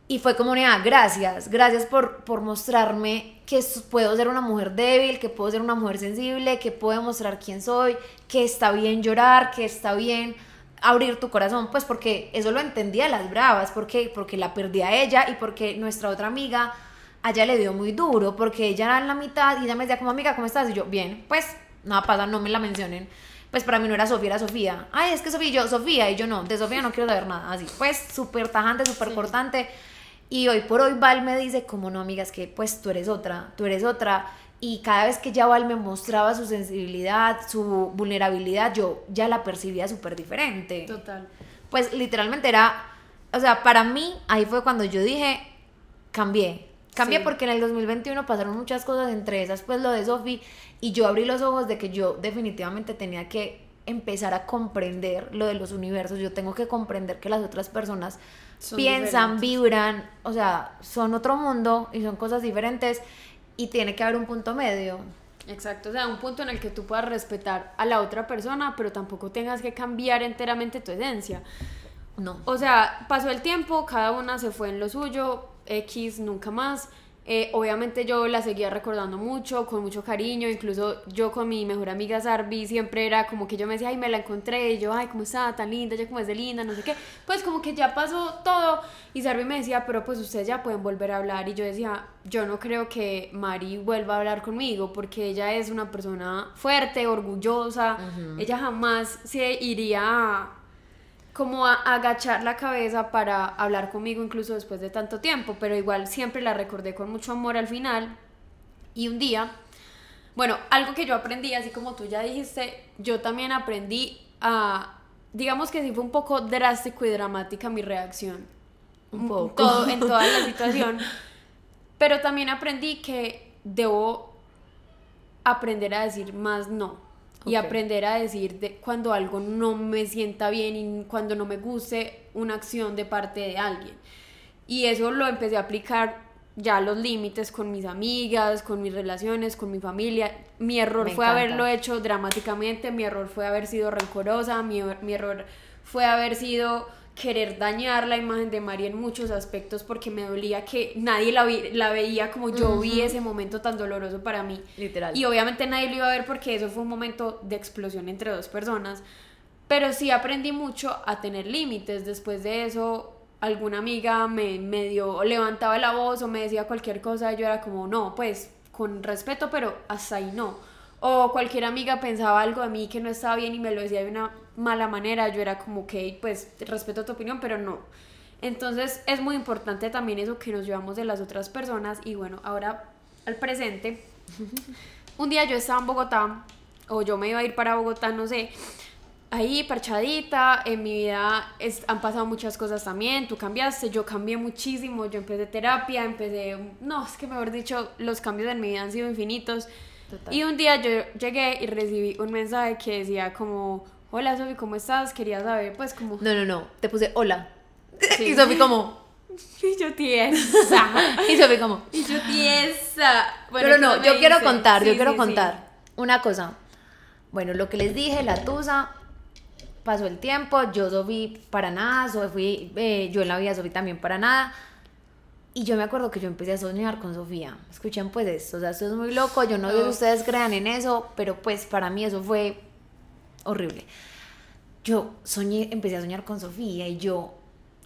Y fue como una, gracias, gracias por, por mostrarme que puedo ser una mujer débil, que puedo ser una mujer sensible, que puedo mostrar quién soy, que está bien llorar, que está bien abrir tu corazón, pues porque eso lo entendía las bravas, porque, porque la perdí a ella y porque nuestra otra amiga, a ella le dio muy duro, porque ella era en la mitad y ella me decía como amiga, ¿cómo estás? Y yo, bien, pues nada pasa, no me la mencionen. Pues para mí no era Sofía, era Sofía. Ay, es que Sofía, y yo, Sofía, y yo no, de Sofía no quiero saber nada. Así, pues súper tajante, súper cortante. Y hoy por hoy Val me dice, como no, amiga, es que pues tú eres otra, tú eres otra. Y cada vez que ya Val me mostraba su sensibilidad, su vulnerabilidad, yo ya la percibía súper diferente. Total. Pues literalmente era, o sea, para mí ahí fue cuando yo dije, cambié. Cambié Sí. porque en el 2021 pasaron muchas cosas, entre esas pues lo de Sofi, y yo abrí los ojos de que yo definitivamente tenía que empezar a comprender lo de los universos, yo tengo que comprender que las otras personas Son piensan, diferentes. vibran, o sea, son otro mundo y son cosas diferentes y tiene que haber un punto medio. Exacto, o sea, un punto en el que tú puedas respetar a la otra persona, pero tampoco tengas que cambiar enteramente tu esencia. No. O sea, pasó el tiempo, cada una se fue en lo suyo, X nunca más. Eh, obviamente yo la seguía recordando mucho, con mucho cariño, incluso yo con mi mejor amiga Sarvi siempre era como que yo me decía, ay, me la encontré, y yo, ay, cómo está, tan linda, ya como es de linda, no sé qué. Pues como que ya pasó todo, y Sarvi me decía, pero pues ustedes ya pueden volver a hablar, y yo decía, yo no creo que Mari vuelva a hablar conmigo, porque ella es una persona fuerte, orgullosa, ella jamás se iría a como a agachar la cabeza para hablar conmigo incluso después de tanto tiempo, pero igual siempre la recordé con mucho amor al final. Y un día, bueno, algo que yo aprendí, así como tú ya dijiste, yo también aprendí a, digamos que sí fue un poco drástico y dramática mi reacción. Un poco. Todo, en toda la situación. Pero también aprendí que debo aprender a decir más no. Y aprender a decir de cuando algo no me sienta bien y cuando no me guste una acción de parte de alguien. Y eso lo empecé a aplicar ya los límites con mis amigas, con mis relaciones, con mi familia. Mi error Me fue encanta. haberlo hecho dramáticamente, mi error fue haber sido rencorosa, mi, mi error fue haber sido querer dañar la imagen de Mari en muchos aspectos porque me dolía que nadie la, vi- la veía como yo vi ese momento tan doloroso para mí. Literal. Y obviamente nadie lo iba a ver porque eso fue un momento de explosión entre dos personas. Pero sí aprendí mucho a tener límites. Después de eso, alguna amiga me medio levantaba la voz o me decía cualquier cosa. y Yo era como, no, pues con respeto, pero hasta ahí no. O cualquier amiga pensaba algo de mí que no estaba bien y me lo decía de una mala manera. Yo era como, ok, pues respeto tu opinión, pero no. Entonces es muy importante también eso que nos llevamos de las otras personas. Y bueno, ahora al presente. Un día yo estaba en Bogotá, o yo me iba a ir para Bogotá, no sé, ahí parchadita, en mi vida es- han pasado muchas cosas también, tú cambiaste, yo cambié muchísimo, yo empecé terapia, empecé, no, es que mejor dicho, los cambios en mi vida han sido infinitos. Total. Y un día yo llegué y recibí un mensaje que decía como, hola Sofi, ¿cómo estás? Quería saber, pues como, No, no, no. Te puse hola. Sí. Y Sofi como. y yo tiesa, Y Sofi como. y yo tiesa. Bueno, Pero ¿qué no, yo quiero contar, yo quiero sí, contar. Una cosa. Bueno, lo que les dije, la tusa, pasó el tiempo, yo Sofi para nada, Sofi, eh, yo en la vida Sofi también para nada. Y yo me acuerdo que yo empecé a soñar con Sofía. Escuchen pues esto, o sea, esto es muy loco, yo no sé si Oh. ustedes crean en eso, pero pues para mí eso fue horrible. Yo soñé, empecé a soñar con Sofía y yo,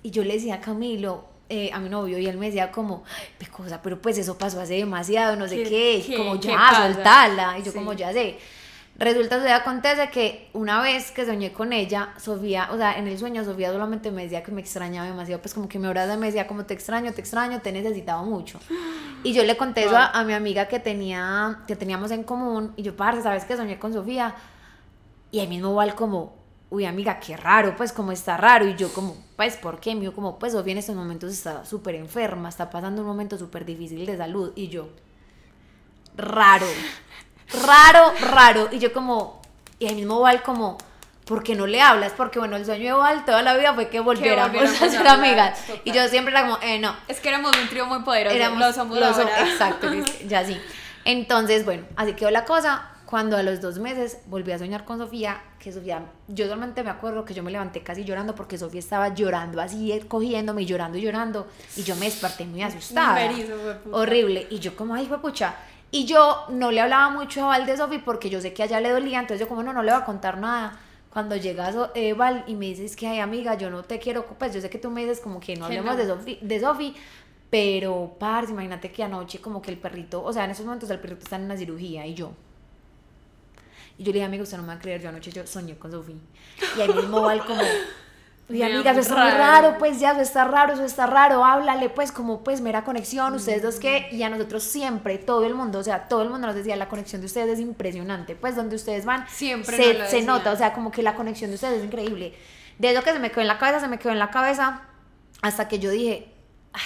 y yo le decía a Camilo, eh, a mi novio, y él me decía como, "Ay, Pecosa, pero pues eso pasó hace demasiado, no sé ¿Qué- qué, como qué ya, soltala. Y yo Sí. como ya sé. Resulta, se acontece que una vez que soñé con ella, Sofía, o sea, en el sueño Sofía solamente me decía que me extrañaba demasiado, pues como que me abrazaba y me decía como te extraño, te extraño, te necesitaba mucho. Y yo le conté eso Wow. a, a mi amiga que tenía, que teníamos en común, y yo, parce, ¿sabes que soñé con Sofía? Y ahí mismo Val como, uy amiga, qué raro, pues como está raro. Y yo como, pues, ¿por qué? Dijo como, pues Sofía en estos momentos está súper enferma, está pasando un momento súper difícil de salud. Y yo, raro, raro, raro. Y yo como, y ahí mismo Val como, ¿por qué no le hablas? Porque bueno, el sueño de Val toda la vida fue que volviéramos, volviéramos a ser hablar, amigas. total. Y yo siempre era como, eh, no, Es que éramos un trío muy poderoso, éramos lo somos los- ahora. exacto, ya sí. Entonces, bueno, así quedó la cosa. Cuando a los dos meses volví a soñar con Sofía, que Sofía, yo solamente me acuerdo que yo me levanté casi llorando porque Sofía estaba llorando así, eh, cogiéndome y llorando y llorando, y yo me desperté muy asustada. Horrible. Y yo como, ay, pucha. Y yo no le hablaba mucho a Val de Sofía porque yo sé que a ella le dolía, entonces yo como, no, no le voy a contar nada. Cuando llega So- eh, Val y me dices que, ay, amiga, yo no te quiero, pues yo sé que tú me dices como que no hablemos no. de Sofi, pero, parce, imagínate que anoche como que el perrito, o sea, en esos momentos el perrito está en una cirugía y yo. Y yo le dije, amigo, usted no me va a creer, yo anoche yo soñé con Sofi. Y ahí mismo Val como, Vea, amiga, eso está muy raro. pues ya, eso está raro, eso está raro, háblale, pues, como, pues, mera conexión, ustedes dos que, y a nosotros siempre, todo el mundo, o sea, todo el mundo nos decía, la conexión de ustedes es impresionante, pues, donde ustedes van, Siempre se, lo se nota, o sea, como que la conexión de ustedes es increíble. De eso que se me quedó en la cabeza, se me quedó en la cabeza, hasta que yo dije, ah,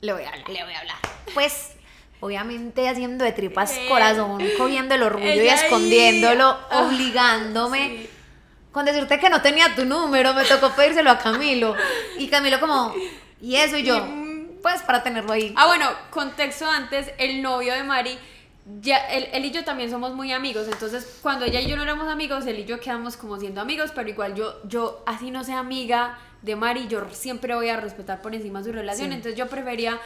le voy a hablar, le voy a hablar. Pues, obviamente haciendo de tripas Eh, corazón, cogiendo el orgullo y ahí. escondiéndolo, Ah, obligándome. Sí. Con decirte que no tenía tu número, me tocó pedírselo a Camilo. Y Camilo como, ¿y eso? Y yo, pues para tenerlo ahí. Ah, bueno, contexto antes, el novio de Mari, ya, él, él y yo también somos muy amigos, entonces cuando ella y yo no éramos amigos, él y yo quedamos como siendo amigos, pero igual yo, yo así no sea amiga de Mari, yo siempre voy a respetar por encima su relación, Sí. entonces yo prefería,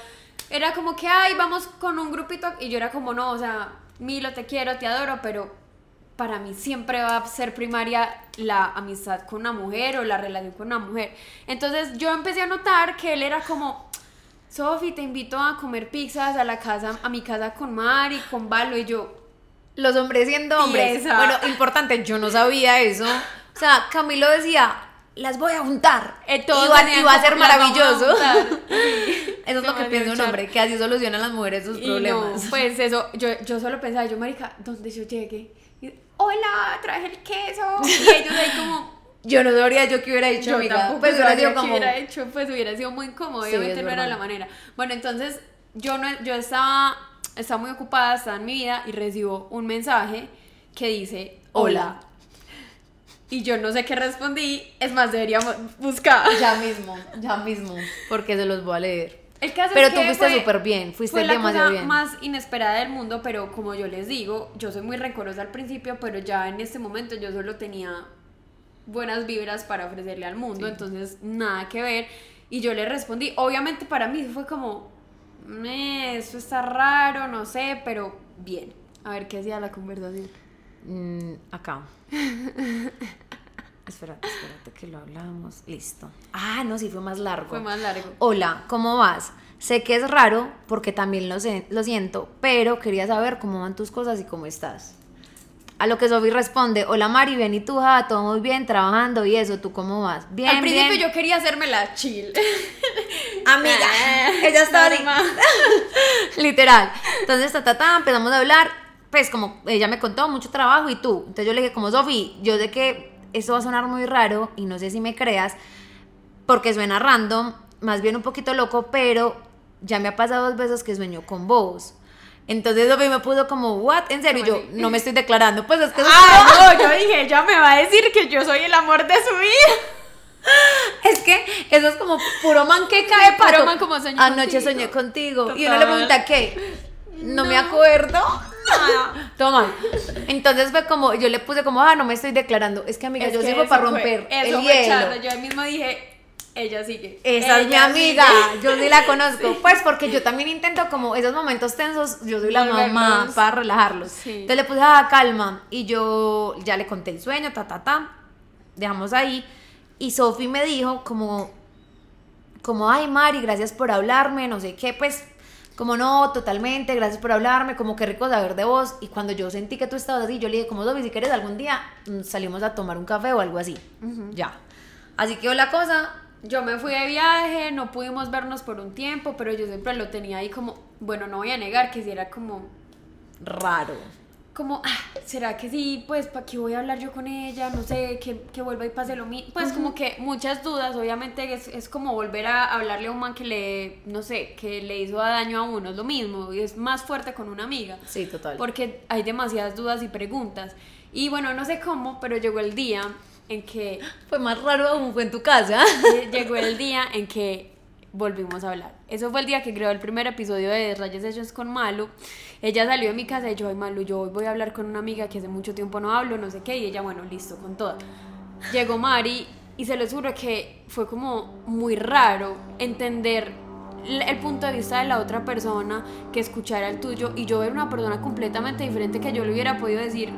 era como que, ay, vamos con un grupito, y yo era como, no, o sea, Milo, te quiero, te adoro, pero para mí siempre va a ser primaria la amistad con una mujer o la relación con una mujer. Entonces yo empecé a notar que él era como, Sofi, te invito a comer pizzas a la casa, a mi casa con Mari, con Valo y yo. Los hombres siendo hombres. Tiesa. Bueno, importante, yo no sabía eso. O sea, Camilo decía, las voy a juntar. eh, y, va, venían y va a ser "Las vamos a maravilloso. juntar". Sí. Eso es lo que piensa un hombre, que así solucionan las mujeres sus Y problemas. no, pues eso, yo, yo solo pensaba, yo, marica, donde yo llegue, y, hola, traje el queso, y ellos ahí como, Yo no sabría yo qué hubiera dicho, yo amiga. Pues hubiera sido como... hubiera hecho, pues hubiera sido muy incómodo, Sí, obviamente no era la manera. Bueno, entonces yo no, yo estaba, estaba muy ocupada, estaba en mi vida y recibo un mensaje que dice, hola. Hola. Y yo no sé qué respondí, es más, deberíamos buscar. Ya mismo, ya mismo. Porque se los voy a leer. El caso Pero es tú fuiste súper bien, fuiste fue la demasiado cosa bien. más inesperada del mundo, pero como yo les digo, yo soy muy rencorosa al principio, pero ya en este momento yo solo tenía buenas vibras para ofrecerle al mundo, entonces nada que ver. Y yo le respondí, obviamente para mí fue como, "Meh, esto está raro, no sé, pero bien. A ver qué hacía la conversación. Mm, acá. espérate, espérate que lo hablamos. Listo. Ah, no, sí fue más largo. Fue más largo. Hola, ¿cómo vas? Sé que es raro porque también lo, sé- lo siento, pero quería saber cómo van tus cosas y cómo estás. A lo que Sofi responde, hola Mari, bien y tú, ja, todo muy bien, trabajando y eso, ¿tú cómo vas? Bien, Al principio bien. yo quería hacerme la chill. Amiga, Ah, ella normal. literal. Entonces, ta, ta, ta, empezamos a hablar, pues como ella me contó, mucho trabajo y tú. Entonces yo le dije, como Sofi, yo sé que esto va a sonar muy raro y no sé si me creas, porque suena random, más bien un poquito loco, pero ya me ha pasado dos veces que sueño con vos. Entonces Sofi me puso como, ¿what? ¿En serio? Y yo, no me estoy declarando. Pues es que Ah, no, yo dije, ella me va a decir que yo soy el amor de su vida. Es que eso es como puro man que cae puro pato. man como soñé Anoche contigo. soñé contigo. Y Total. uno le pregunta qué. No, me acuerdo. Toma. Entonces fue como, yo le puse como, ah, no me estoy declarando. Es que amiga, Es yo que sirvo para fue- romper eso el fue hielo. Yo mismo dije, ella sigue. Esa es mi amiga, sigue. yo sí la conozco. Pues porque yo también intento como esos momentos tensos, yo soy la mamá para relajarlos. Sí. Entonces le puse, ah, calma. Y yo ya le conté el sueño, ta, ta, ta. Dejamos ahí. Y Sofi me dijo como, como, ay, Mari, gracias por hablarme, no sé qué, pues, como no, totalmente, gracias por hablarme, como qué rico saber de vos. Y cuando yo sentí que tú estabas así, yo le dije, como Sofi, si quieres algún día mm, salimos a tomar un café o algo así. Ya. Así quedó la cosa. Yo me fui de viaje, no pudimos vernos por un tiempo, pero yo siempre lo tenía ahí como, bueno, no voy a negar que si era como, Raro. Como, ah, ¿será que sí? Pues, ¿para qué voy a hablar yo con ella? No sé, que, que vuelva y pase lo mismo. Pues, como que muchas dudas, obviamente es, es como volver a hablarle a un man que le, no sé, que le hizo daño a uno, es lo mismo, y es más fuerte con una amiga. Sí, total. Porque hay demasiadas dudas y preguntas. Y bueno, no sé cómo, pero llegó el día en que Fue más raro aún, fue en tu casa. llegó el día en que volvimos a hablar. Eso fue el día que creó el primer episodio de Rayas Sessions con Malu. Ella salió de mi casa y yo, ay Malu, yo hoy voy a hablar con una amiga que hace mucho tiempo no hablo, no sé qué, y ella, bueno, listo, con toda. Llegó Mari y se lo juro que fue como muy raro entender el punto de vista de la otra persona que escuchara el tuyo y yo ver una persona completamente diferente que yo le hubiera podido decir,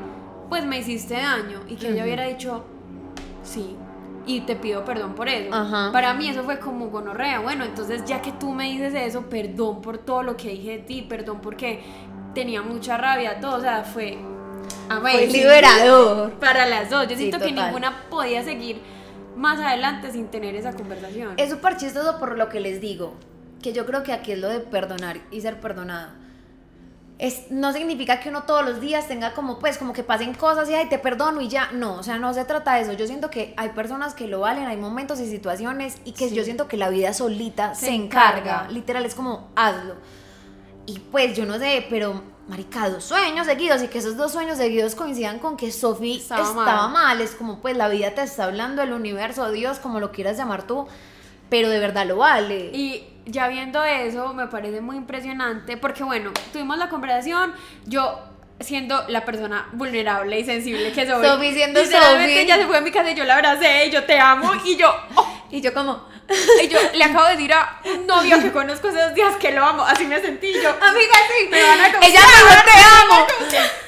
pues me hiciste daño y que ella hubiera dicho, sí. Y te pido perdón por eso. Ajá. Para mí eso fue como gonorrea. Bueno, entonces ya que tú me dices eso, perdón por todo lo que dije de ti, perdón porque tenía mucha rabia, todo. O sea, fue. Fue amazing. liberador. Para las dos. Yo Sí, siento que total. ninguna podía seguir más adelante sin tener esa conversación. Es súper chistoso por lo que les digo. Que yo creo que aquí es lo de perdonar y ser perdonado. Es, no significa que uno todos los días tenga como, pues, como que pasen cosas y, ay, te perdono y ya. No, o sea, no se trata de eso. Yo siento que hay personas que lo valen, hay momentos y situaciones y que Sí. yo siento que la vida solita se, Se encarga. encarga. Literal, es como, hazlo. Y pues, yo no sé, pero, marica, dos sueños seguidos y que esos dos sueños seguidos coincidan con que Sophie Estaba estaba, mal. mal. Es como, pues, la vida te está hablando, el universo, Dios, como lo quieras llamar tú, pero de verdad lo vale. Y ya viendo eso, me parece muy impresionante porque, bueno, tuvimos la conversación, yo siendo la persona vulnerable y sensible que soy. Sophie siendo Sophie. ella se fue a mi casa y yo la abracé y yo te amo y yo, oh, Y yo como, y yo le acabo de decir a un novio que conozco esos días que lo amo, así me sentí yo. amiga, sí, Me van a ella me dijo, te amo.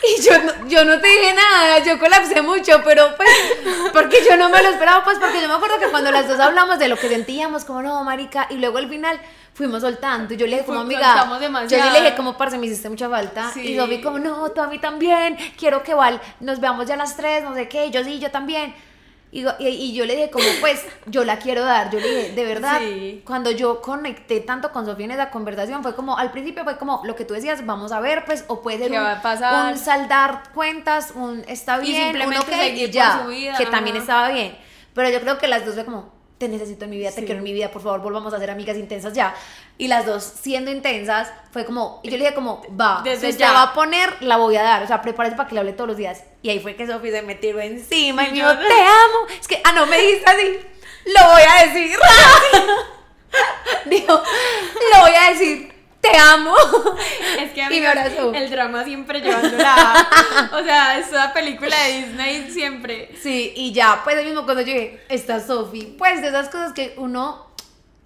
Y yo no, yo no te dije nada, yo colapsé mucho, pero pues, porque yo no me lo esperaba, pues, porque yo me acuerdo que cuando las dos hablamos de lo que sentíamos, como no, marica, y luego al final fuimos soltando, y yo le dije como amiga, yo sí le dije como, parce, me hiciste mucha falta, Sí. y Sofi como, no, tú a mí también, quiero que Val, nos veamos ya a las tres, no sé qué, y yo sí, yo también. Y, y- y yo le dije como, pues, yo la quiero dar, yo le dije, de verdad, Sí. cuando yo conecté tanto con Sofía en esa conversación, fue como, al principio fue como lo que tú decías, vamos a ver, pues, o puede ser ¿Qué un, va a pasar? un saldar cuentas, un está Y bien, simplemente un ok, seguir y ya, su vida, que también estaba bien. Pero yo creo que las dos fue como, te necesito en mi vida, te quiero en mi vida, por favor, volvamos a ser amigas intensas ya. Y las dos siendo intensas, fue como, y yo le dije como, va, Desde si ya. va a poner, la voy a dar, o sea, prepárese para que le hable todos los días. Y ahí fue que Sofía se me tiró encima y me yo- dijo, te amo. Es que, ah, no, me dijiste así, lo voy a decir. Dijo, lo voy a decir, te amo. Es que amiga, abrazó. el drama siempre llevándola. o sea, es una película de Disney siempre. Sí, y ya, pues lo mismo cuando llegué, está Sofi. Pues de esas cosas que uno,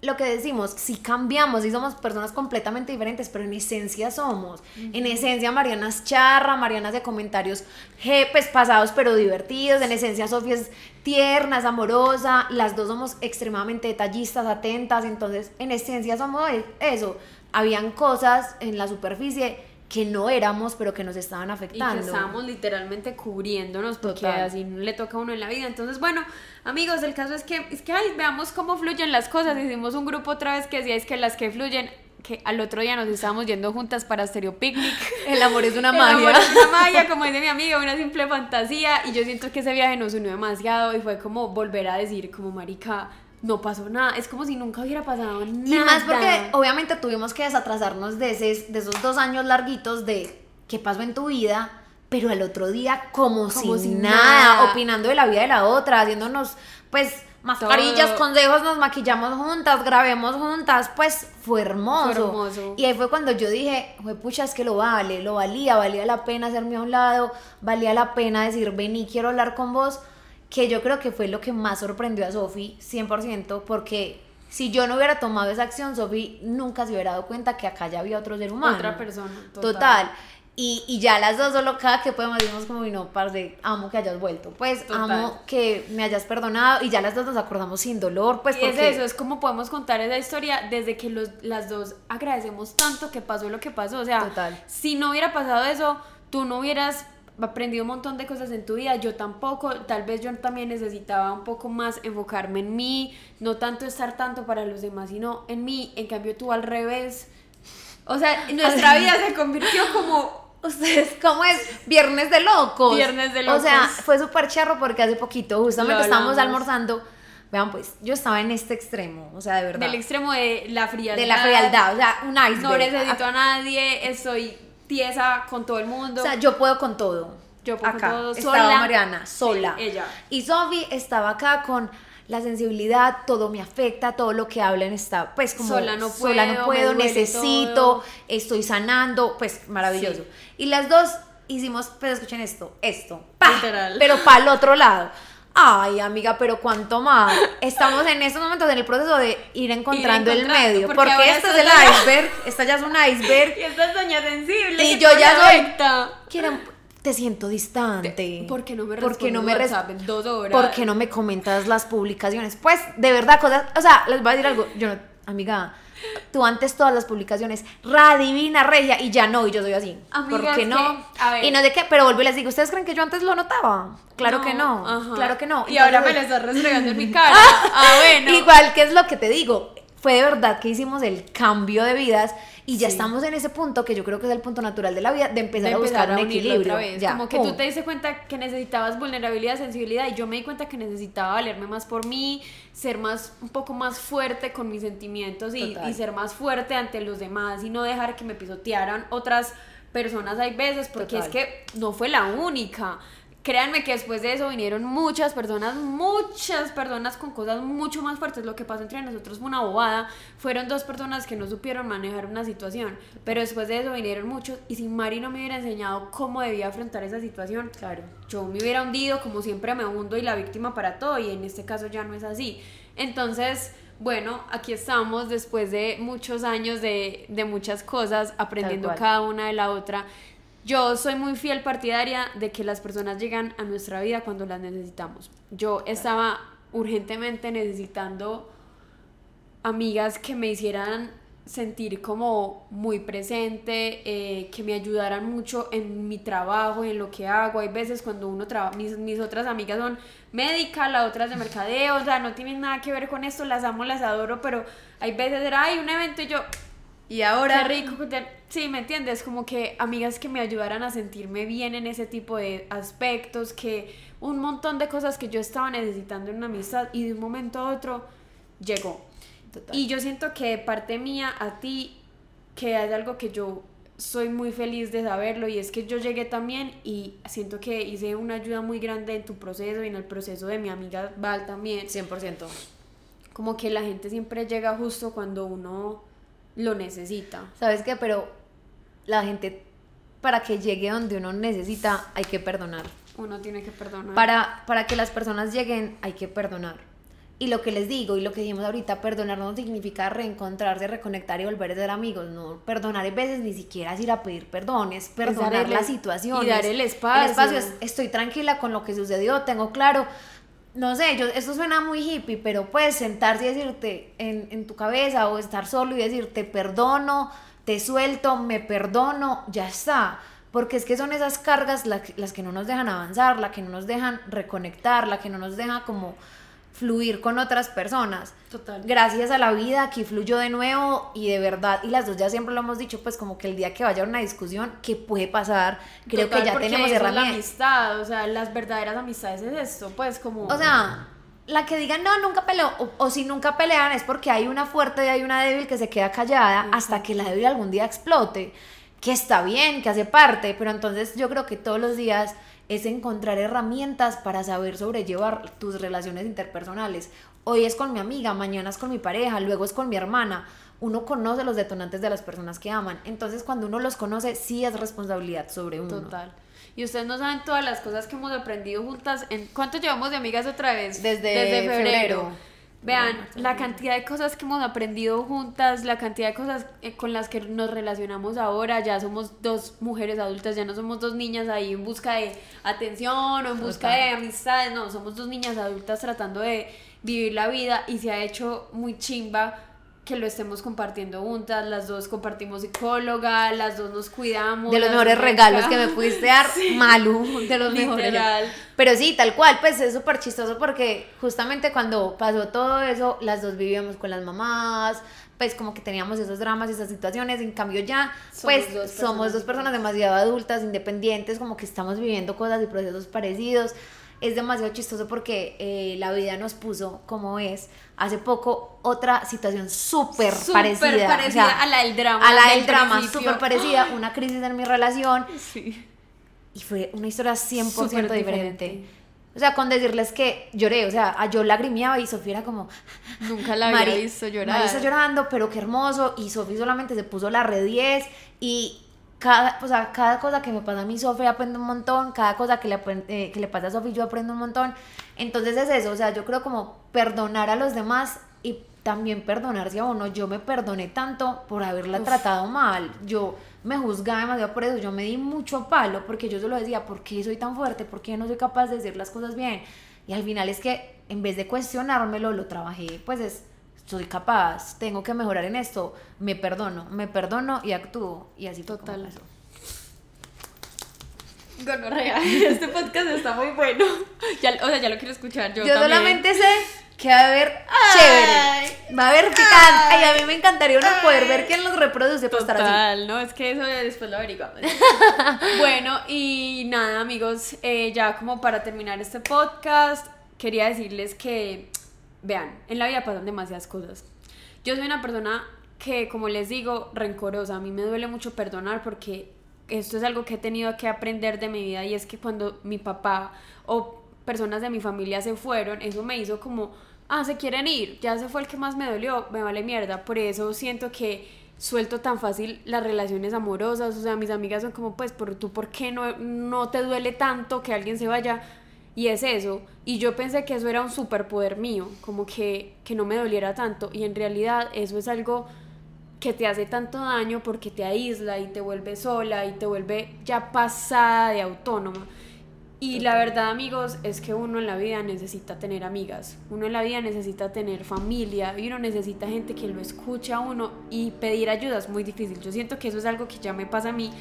lo que decimos, si cambiamos, si somos personas completamente diferentes, pero en esencia somos. En esencia Mariana es charra, Mariana hace comentarios je, pues pasados pero divertidos. En esencia Sofi es tierna, es amorosa. Las dos somos extremadamente detallistas, atentas. Entonces, en esencia somos eso. Habían cosas en la superficie que no éramos, pero que nos estaban Y afectando. que estábamos literalmente cubriéndonos porque Total. así le toca a uno en la vida. Entonces, bueno, amigos, el caso es que, es que ay, veamos cómo fluyen las cosas. Hicimos un grupo otra vez que decía es que las que fluyen, que al otro día nos estábamos yendo juntas para Stereo Picnic. El amor es una El amor magia. es una magia, como dice mi amiga, una simple fantasía. Y yo siento que ese viaje nos unió demasiado y fue como volver a decir, como marica, no pasó nada. Es como si nunca hubiera pasado nada. Y más porque obviamente tuvimos que desatrasarnos de, ese- de esos dos años larguitos de qué pasó en tu vida, pero al otro día como, Como si si nada, nada. opinando de la vida de la otra, haciéndonos pues mascarillas, Todo. consejos, nos maquillamos juntas, grabemos juntas, pues fue hermoso. Fue hermoso. Y ahí fue cuando yo dije, "Jue pucha, es que lo vale, lo valía, valía la pena hacerme a un lado, valía la pena decir, vení, quiero hablar con vos, que yo creo que fue lo que más sorprendió a Sofi, 100%, porque si yo no hubiera tomado esa acción, Sofi nunca se hubiera dado cuenta que acá ya había otro ser humano. Otra persona. Total. Y, y ya las dos solo cada que podemos decimos como, "Uy, no, parce, amo que hayas vuelto. Pues Total. amo que me hayas perdonado y ya las dos nos acordamos sin dolor, pues y es porque... eso, es como podemos contar esa historia desde que los, las dos agradecemos tanto que pasó lo que pasó. O sea, Total. si no hubiera pasado eso, tú no hubieras aprendido un montón de cosas en tu vida, yo tampoco, tal vez yo también necesitaba un poco más enfocarme en mí, no tanto estar tanto para los demás, sino en mí, en cambio tú al revés. O sea, nuestra vida se convirtió como Ustedes, ¿cómo es? Viernes de locos. Viernes de O sea, locos. fue súper charro porque hace poquito, justamente estábamos almorzando. Vean, pues, yo estaba en este extremo, o sea, de verdad. del extremo de la frialdad. de la frialdad, o sea, un iceberg. No necesito a nadie, estoy tiesa con todo el mundo. O sea, yo puedo con todo. Yo puedo con todo, Estaba sola. Mariana, sola. Sí, ella. Y Sofi estaba acá con la sensibilidad, todo me afecta, todo lo que hablan está, pues como Sola no sola no puedo, puedo, necesito, todo. estoy sanando, pues maravilloso. Sí. Y las dos hicimos, pues escuchen esto, esto, ¡pa! Literal. pero para el otro lado. Ay, amiga, pero cuánto más. Estamos en estos momentos en el proceso de ir encontrando, el encontrando, medio. porque Porque, este es el la- iceberg. Esta ya es un iceberg. Y esta es doña sensible. Y yo ya soy-. Quieren, te siento distante. ¿Por qué no me ¿Por qué no me WhatsApp en dos horas? ¿Por qué no me comentas las publicaciones? Pues, de verdad, cosas. O sea, les voy a decir algo. Yo no, amiga, tú antes todas las publicaciones, ra divina, regia, y ya no, y yo soy así. Amiga, ¿Por qué no? que, a ver. Y no sé qué, pero vuelvo y les digo, ¿ustedes creen que yo antes lo notaba? Claro que no. ajá. Claro que no. Y ahora me lo estás restregando en mi cara. ah, bueno. Igual que es lo que te digo, fue de verdad que hicimos el cambio de vidas y ya Sí. estamos en ese punto que yo creo que es el punto natural de la vida de empezar de a buscar un equilibrio. otra vez. Ya, como que pum. tú te diste cuenta que necesitabas vulnerabilidad, sensibilidad y yo me di cuenta que necesitaba valerme más por mí, ser más un poco más fuerte con mis sentimientos y, y ser más fuerte ante los demás y no dejar que me pisotearan otras personas hay veces porque Total. es que no fue la única. Créanme que después de eso vinieron muchas personas, muchas personas con cosas mucho más fuertes. Lo que pasó entre nosotros fue una bobada. Fueron dos personas que no supieron manejar una situación. Pero después de eso vinieron muchos. Y si Mari no me hubiera enseñado cómo debía afrontar esa situación, Claro. yo me hubiera hundido como siempre me hundo y la víctima para todo. Y en este caso ya no es así. Entonces, bueno, aquí estamos después de muchos años de, de muchas cosas, aprendiendo cada una de la otra. Yo soy muy fiel partidaria de que las personas llegan a nuestra vida cuando las necesitamos. Yo estaba urgentemente necesitando amigas que me hicieran sentir como muy presente, eh, que me ayudaran mucho en mi trabajo, en lo que hago. Hay veces cuando uno trabaja, mis, mis otras amigas son médicas, las otras de mercadeo, o sea, no tienen nada que ver con esto, las amo, las adoro, pero hay veces era, hay un evento y yo, Y ahora. Qué rico. Sí, ¿me entiendes? Como que amigas que me ayudaran a sentirme bien en ese tipo de aspectos, que un montón de cosas que yo estaba necesitando en una amistad y de un momento a otro llegó. Total. Y yo siento que de parte mía a ti, que hay algo que yo soy muy feliz de saberlo y es que yo llegué también y siento que hice una ayuda muy grande en tu proceso y en el proceso de mi amiga Val también 100%. como que la gente siempre llega justo cuando uno lo necesita. ¿Sabes qué? Pero la gente, para que llegue donde uno necesita, hay que perdonar. Uno tiene que perdonar. Para, para que las personas lleguen, hay que perdonar. Y lo que les digo y lo que dijimos ahorita, perdonar no significa reencontrarse, reconectar y volver a ser amigos. No, perdonar a veces ni siquiera es ir a pedir perdón, es perdonar la situación. y dar el espacio. El espacio es, estoy tranquila con lo que sucedió, tengo claro. No sé, yo, esto suena muy hippie, pero puedes sentarse y decirte en, en tu cabeza o estar solo y decir, te perdono, te suelto, me perdono, ya está. Porque es que son esas cargas la- las que no nos dejan avanzar, las que no nos dejan reconectar, las que no nos dejan como fluir con otras personas. Total. Gracias a la vida aquí fluyó de nuevo y de verdad, y las dos ya siempre lo hemos dicho, pues como que el día que vaya una discusión, ¿qué puede pasar? Creo Total, que ya porque tenemos es la herramientas. amistad, o sea, las verdaderas amistades es esto, pues como... O sea, la que digan no, nunca peleo, o, o si nunca pelean es porque hay una fuerte y hay una débil que se queda callada hasta que la débil algún día explote, que está bien, que hace parte, pero entonces yo creo que todos los días es encontrar herramientas para saber sobrellevar tus relaciones interpersonales. Hoy es con mi amiga, mañana es con mi pareja, luego es con mi hermana. Uno conoce los detonantes de las personas que aman. Entonces, cuando uno los conoce, sí es responsabilidad sobre uno. Total. Y ustedes no saben todas las cosas que hemos aprendido juntas. En, ¿Cuánto llevamos de amigas otra vez? Desde febrero. Vean, la cantidad de cosas que hemos aprendido juntas, la cantidad de cosas eh, con las que nos relacionamos ahora. Ya somos dos mujeres adultas, ya no somos dos niñas ahí en busca de atención o en busca de amistades. No, somos dos niñas adultas tratando de vivir la vida y se ha hecho muy chimba que lo estemos compartiendo juntas. Las dos compartimos psicóloga, las dos nos cuidamos. de los mejores regalos que me pudiste dar, Malu, de los mejores. Pero sí, tal cual, pues es súper chistoso porque justamente cuando pasó todo eso, las dos vivíamos con las mamás, pues como que teníamos esos dramas y esas situaciones, en cambio ya, Somos pues dos somos dos personas demasiado adultas, independientes, como que estamos viviendo cosas y procesos parecidos. Es demasiado chistoso porque eh, la vida nos puso como es. Hace poco otra situación súper Súper parecida. o parecida sea, a la del drama A la del del drama, súper parecida. Una crisis en mi relación. Sí. Y fue una historia 100% Súper diferente. diferente. O sea, con decirles que lloré, o sea, yo lagrimeaba y Sofía era como... Nunca la había Mari- visto llorar. Mari está llorando, pero qué hermoso. Y Sofía solamente se puso la red 10 y cada, o sea, cada cosa que me pasa a mí, Sofía aprende un montón. Cada cosa que le, eh, que le pasa a Sofía, yo aprendo un montón. Entonces es eso, o sea, yo creo como perdonar a los demás y también perdonarse a uno. Yo me perdoné tanto por haberla tratado mal. Yo me juzgaba demasiado por eso. Yo me di mucho palo porque yo solo decía, ¿por qué soy tan fuerte? ¿Por qué no soy capaz de decir las cosas bien? Y al final es que en vez de cuestionármelo, lo trabajé, pues es, soy capaz, tengo que mejorar en esto, me perdono, me perdono y actúo. Y así fue como Total. pasó. Gonorrea, este podcast está muy bueno. Ya, o sea, ya lo quiero escuchar. Yo, Yo, también. solamente sé que va a haber Ay. chévere, va a haber picante. Ay, a mí me encantaría uno poder ver quién los reproduce para estar así. Total, no, es que eso después lo averiguamos. bueno, y nada, amigos, eh, ya como para terminar este podcast, quería decirles que, vean, en la vida pasan demasiadas cosas. Yo soy una persona que, como les digo, rencorosa. A mí me duele mucho perdonar porque esto es algo que he tenido que aprender de mi vida y es que cuando mi papá o personas de mi familia se fueron, eso me hizo como, ah, se quieren ir, ya se fue el que más me dolió, me vale mierda. Por eso siento que suelto tan fácil las relaciones amorosas, o sea, mis amigas son como, pues, ¿por tú por qué no, no te duele tanto que alguien se vaya? Y es eso. Y yo pensé que eso era un superpoder mío, como que, que no me doliera tanto. Y en realidad eso es algo que te hace tanto daño porque te aísla y te vuelve sola y te vuelve ya pasada de autónoma. Y la verdad, amigos, es que uno en la vida necesita tener amigas, uno en la vida necesita tener familia y uno necesita gente que lo escuche a uno y pedir ayuda es muy difícil. Yo siento que eso es algo que ya me pasa a mí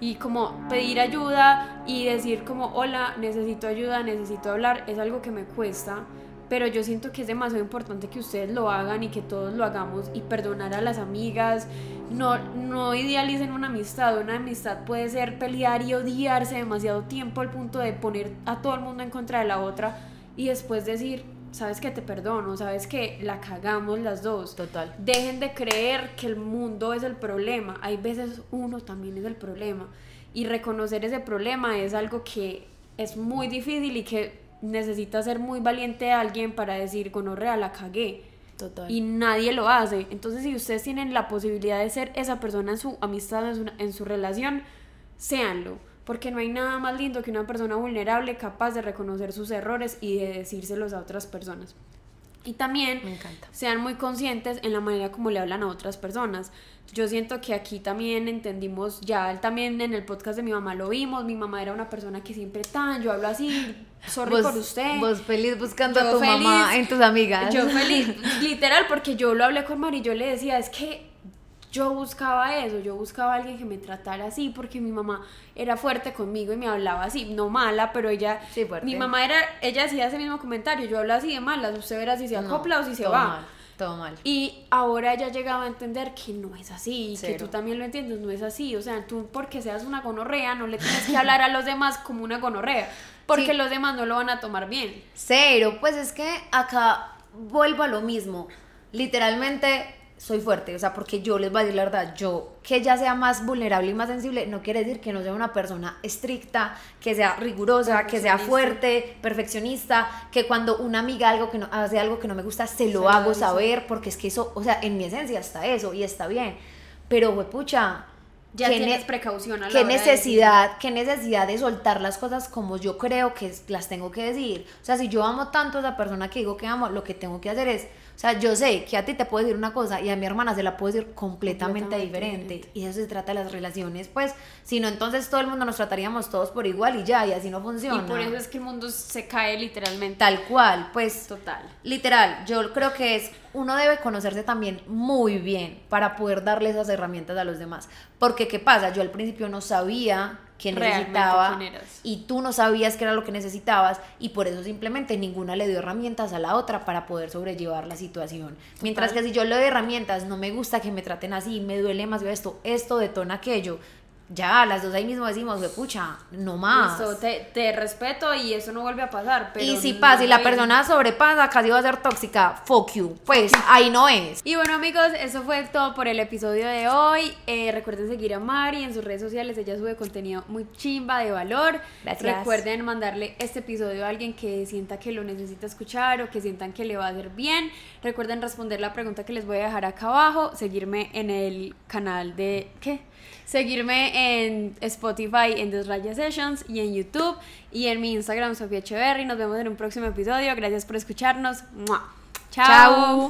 y como pedir ayuda y decir como, hola, necesito ayuda, necesito hablar, es algo que me cuesta, pero yo siento que es demasiado importante que ustedes lo hagan y que todos lo hagamos y perdonar a las amigas. No, no idealicen una amistad, una amistad puede ser pelear y odiarse demasiado tiempo al punto de poner a todo el mundo en contra de la otra y después decir, sabes que te perdono, sabes que la cagamos las dos. Total. Dejen de creer que el mundo es el problema. Hay veces uno también es el problema. Y reconocer ese problema es algo que es muy difícil y que necesita ser muy valiente alguien para decir, gonorrea, la cagué. Total. Y nadie lo hace. Entonces, si ustedes tienen la posibilidad de ser esa persona en su amistad, en su, en su relación, séanlo. Porque no hay nada más lindo que una persona vulnerable capaz de reconocer sus errores y de decírselos a otras personas. Y también sean muy conscientes en la manera como le hablan a otras personas. Yo siento que aquí también entendimos, ya también en el podcast de mi mamá lo vimos, mi mamá era una persona que siempre tan, yo hablo así, sorry Vos- por usted. Vos feliz buscando Yo a tu feliz. mamá en tus amigas. Yo feliz, literal, porque yo lo hablé con Mari y yo le decía, es que yo buscaba eso, yo buscaba a alguien que me tratara así, porque mi mamá era fuerte conmigo y me hablaba así, no mala, pero ella, Sí, fuerte. mi mamá era, ella hacía ese mismo comentario, yo hablo así de malas, usted verá si se No, acopla o si se todo va. mal, todo mal. Y ahora ella llegaba a entender que no es así, que tú también lo entiendes, no es así. O sea, tú porque seas una gonorrea no le tienes que hablar a los demás como una gonorrea, porque Sí. los demás no lo van a tomar bien. Cero, pues es que acá vuelvo a lo mismo. Literalmente soy fuerte, o sea, porque yo les voy a decir la verdad, yo que ella sea más vulnerable y más sensible no quiere decir que no sea una persona estricta, que sea rigurosa, que sea fuerte, perfeccionista, que cuando una amiga algo que no, hace algo que no me gusta se lo Se hago saber, porque es que eso, o sea, en mi esencia está eso y está bien. Pero, pucha, Ya ¿qué tienes ne- precaución a la qué hora de necesidad, qué necesidad de soltar las cosas como yo creo que las tengo que decir. O sea, si yo amo tanto a esa persona que digo que amo, lo que tengo que hacer es, o sea, yo sé que a ti te puedo decir una cosa y a mi hermana se la puedo decir completamente, Completamente diferente. diferente. Y eso se trata de las relaciones, pues, si no, entonces todo el mundo nos trataríamos todos por igual y ya, y así no funciona. Y por eso es que el mundo se cae literalmente. Tal cual, pues, Total. Literal, yo creo que es, uno debe conocerse también muy bien para poder darle esas herramientas a los demás. Porque, ¿qué pasa? Yo al principio no sabía Realmente necesitaba y tú no sabías qué era lo que necesitabas y por eso simplemente ninguna le dio herramientas a la otra para poder sobrellevar la situación. Mientras que si yo le doy herramientas, no me gusta que me traten así, me duele más esto, esto detona aquello. Ya, las dos ahí mismo decimos, "Güey, pucha, no más. Listo, te, te respeto y eso no vuelve a pasar. Pero y si no pasa y la persona sobrepasa, casi va a ser tóxica, fuck you. Pues ahí no es. Y bueno amigos, eso fue todo por el episodio de hoy. Eh, recuerden seguir a Mari en sus redes sociales, ella sube contenido muy chimba, de valor. Gracias. Recuerden mandarle este episodio a alguien que sienta que lo necesita escuchar o que sientan que le va a hacer bien. Recuerden responder la pregunta que les voy a dejar acá abajo, seguirme en el canal de... ¿Qué? Seguirme en Spotify en Desraya Sessions y en YouTube y en mi Instagram Sofía Echeverry. Nos vemos en un próximo episodio. Gracias por escucharnos. ¡Mua! Chao.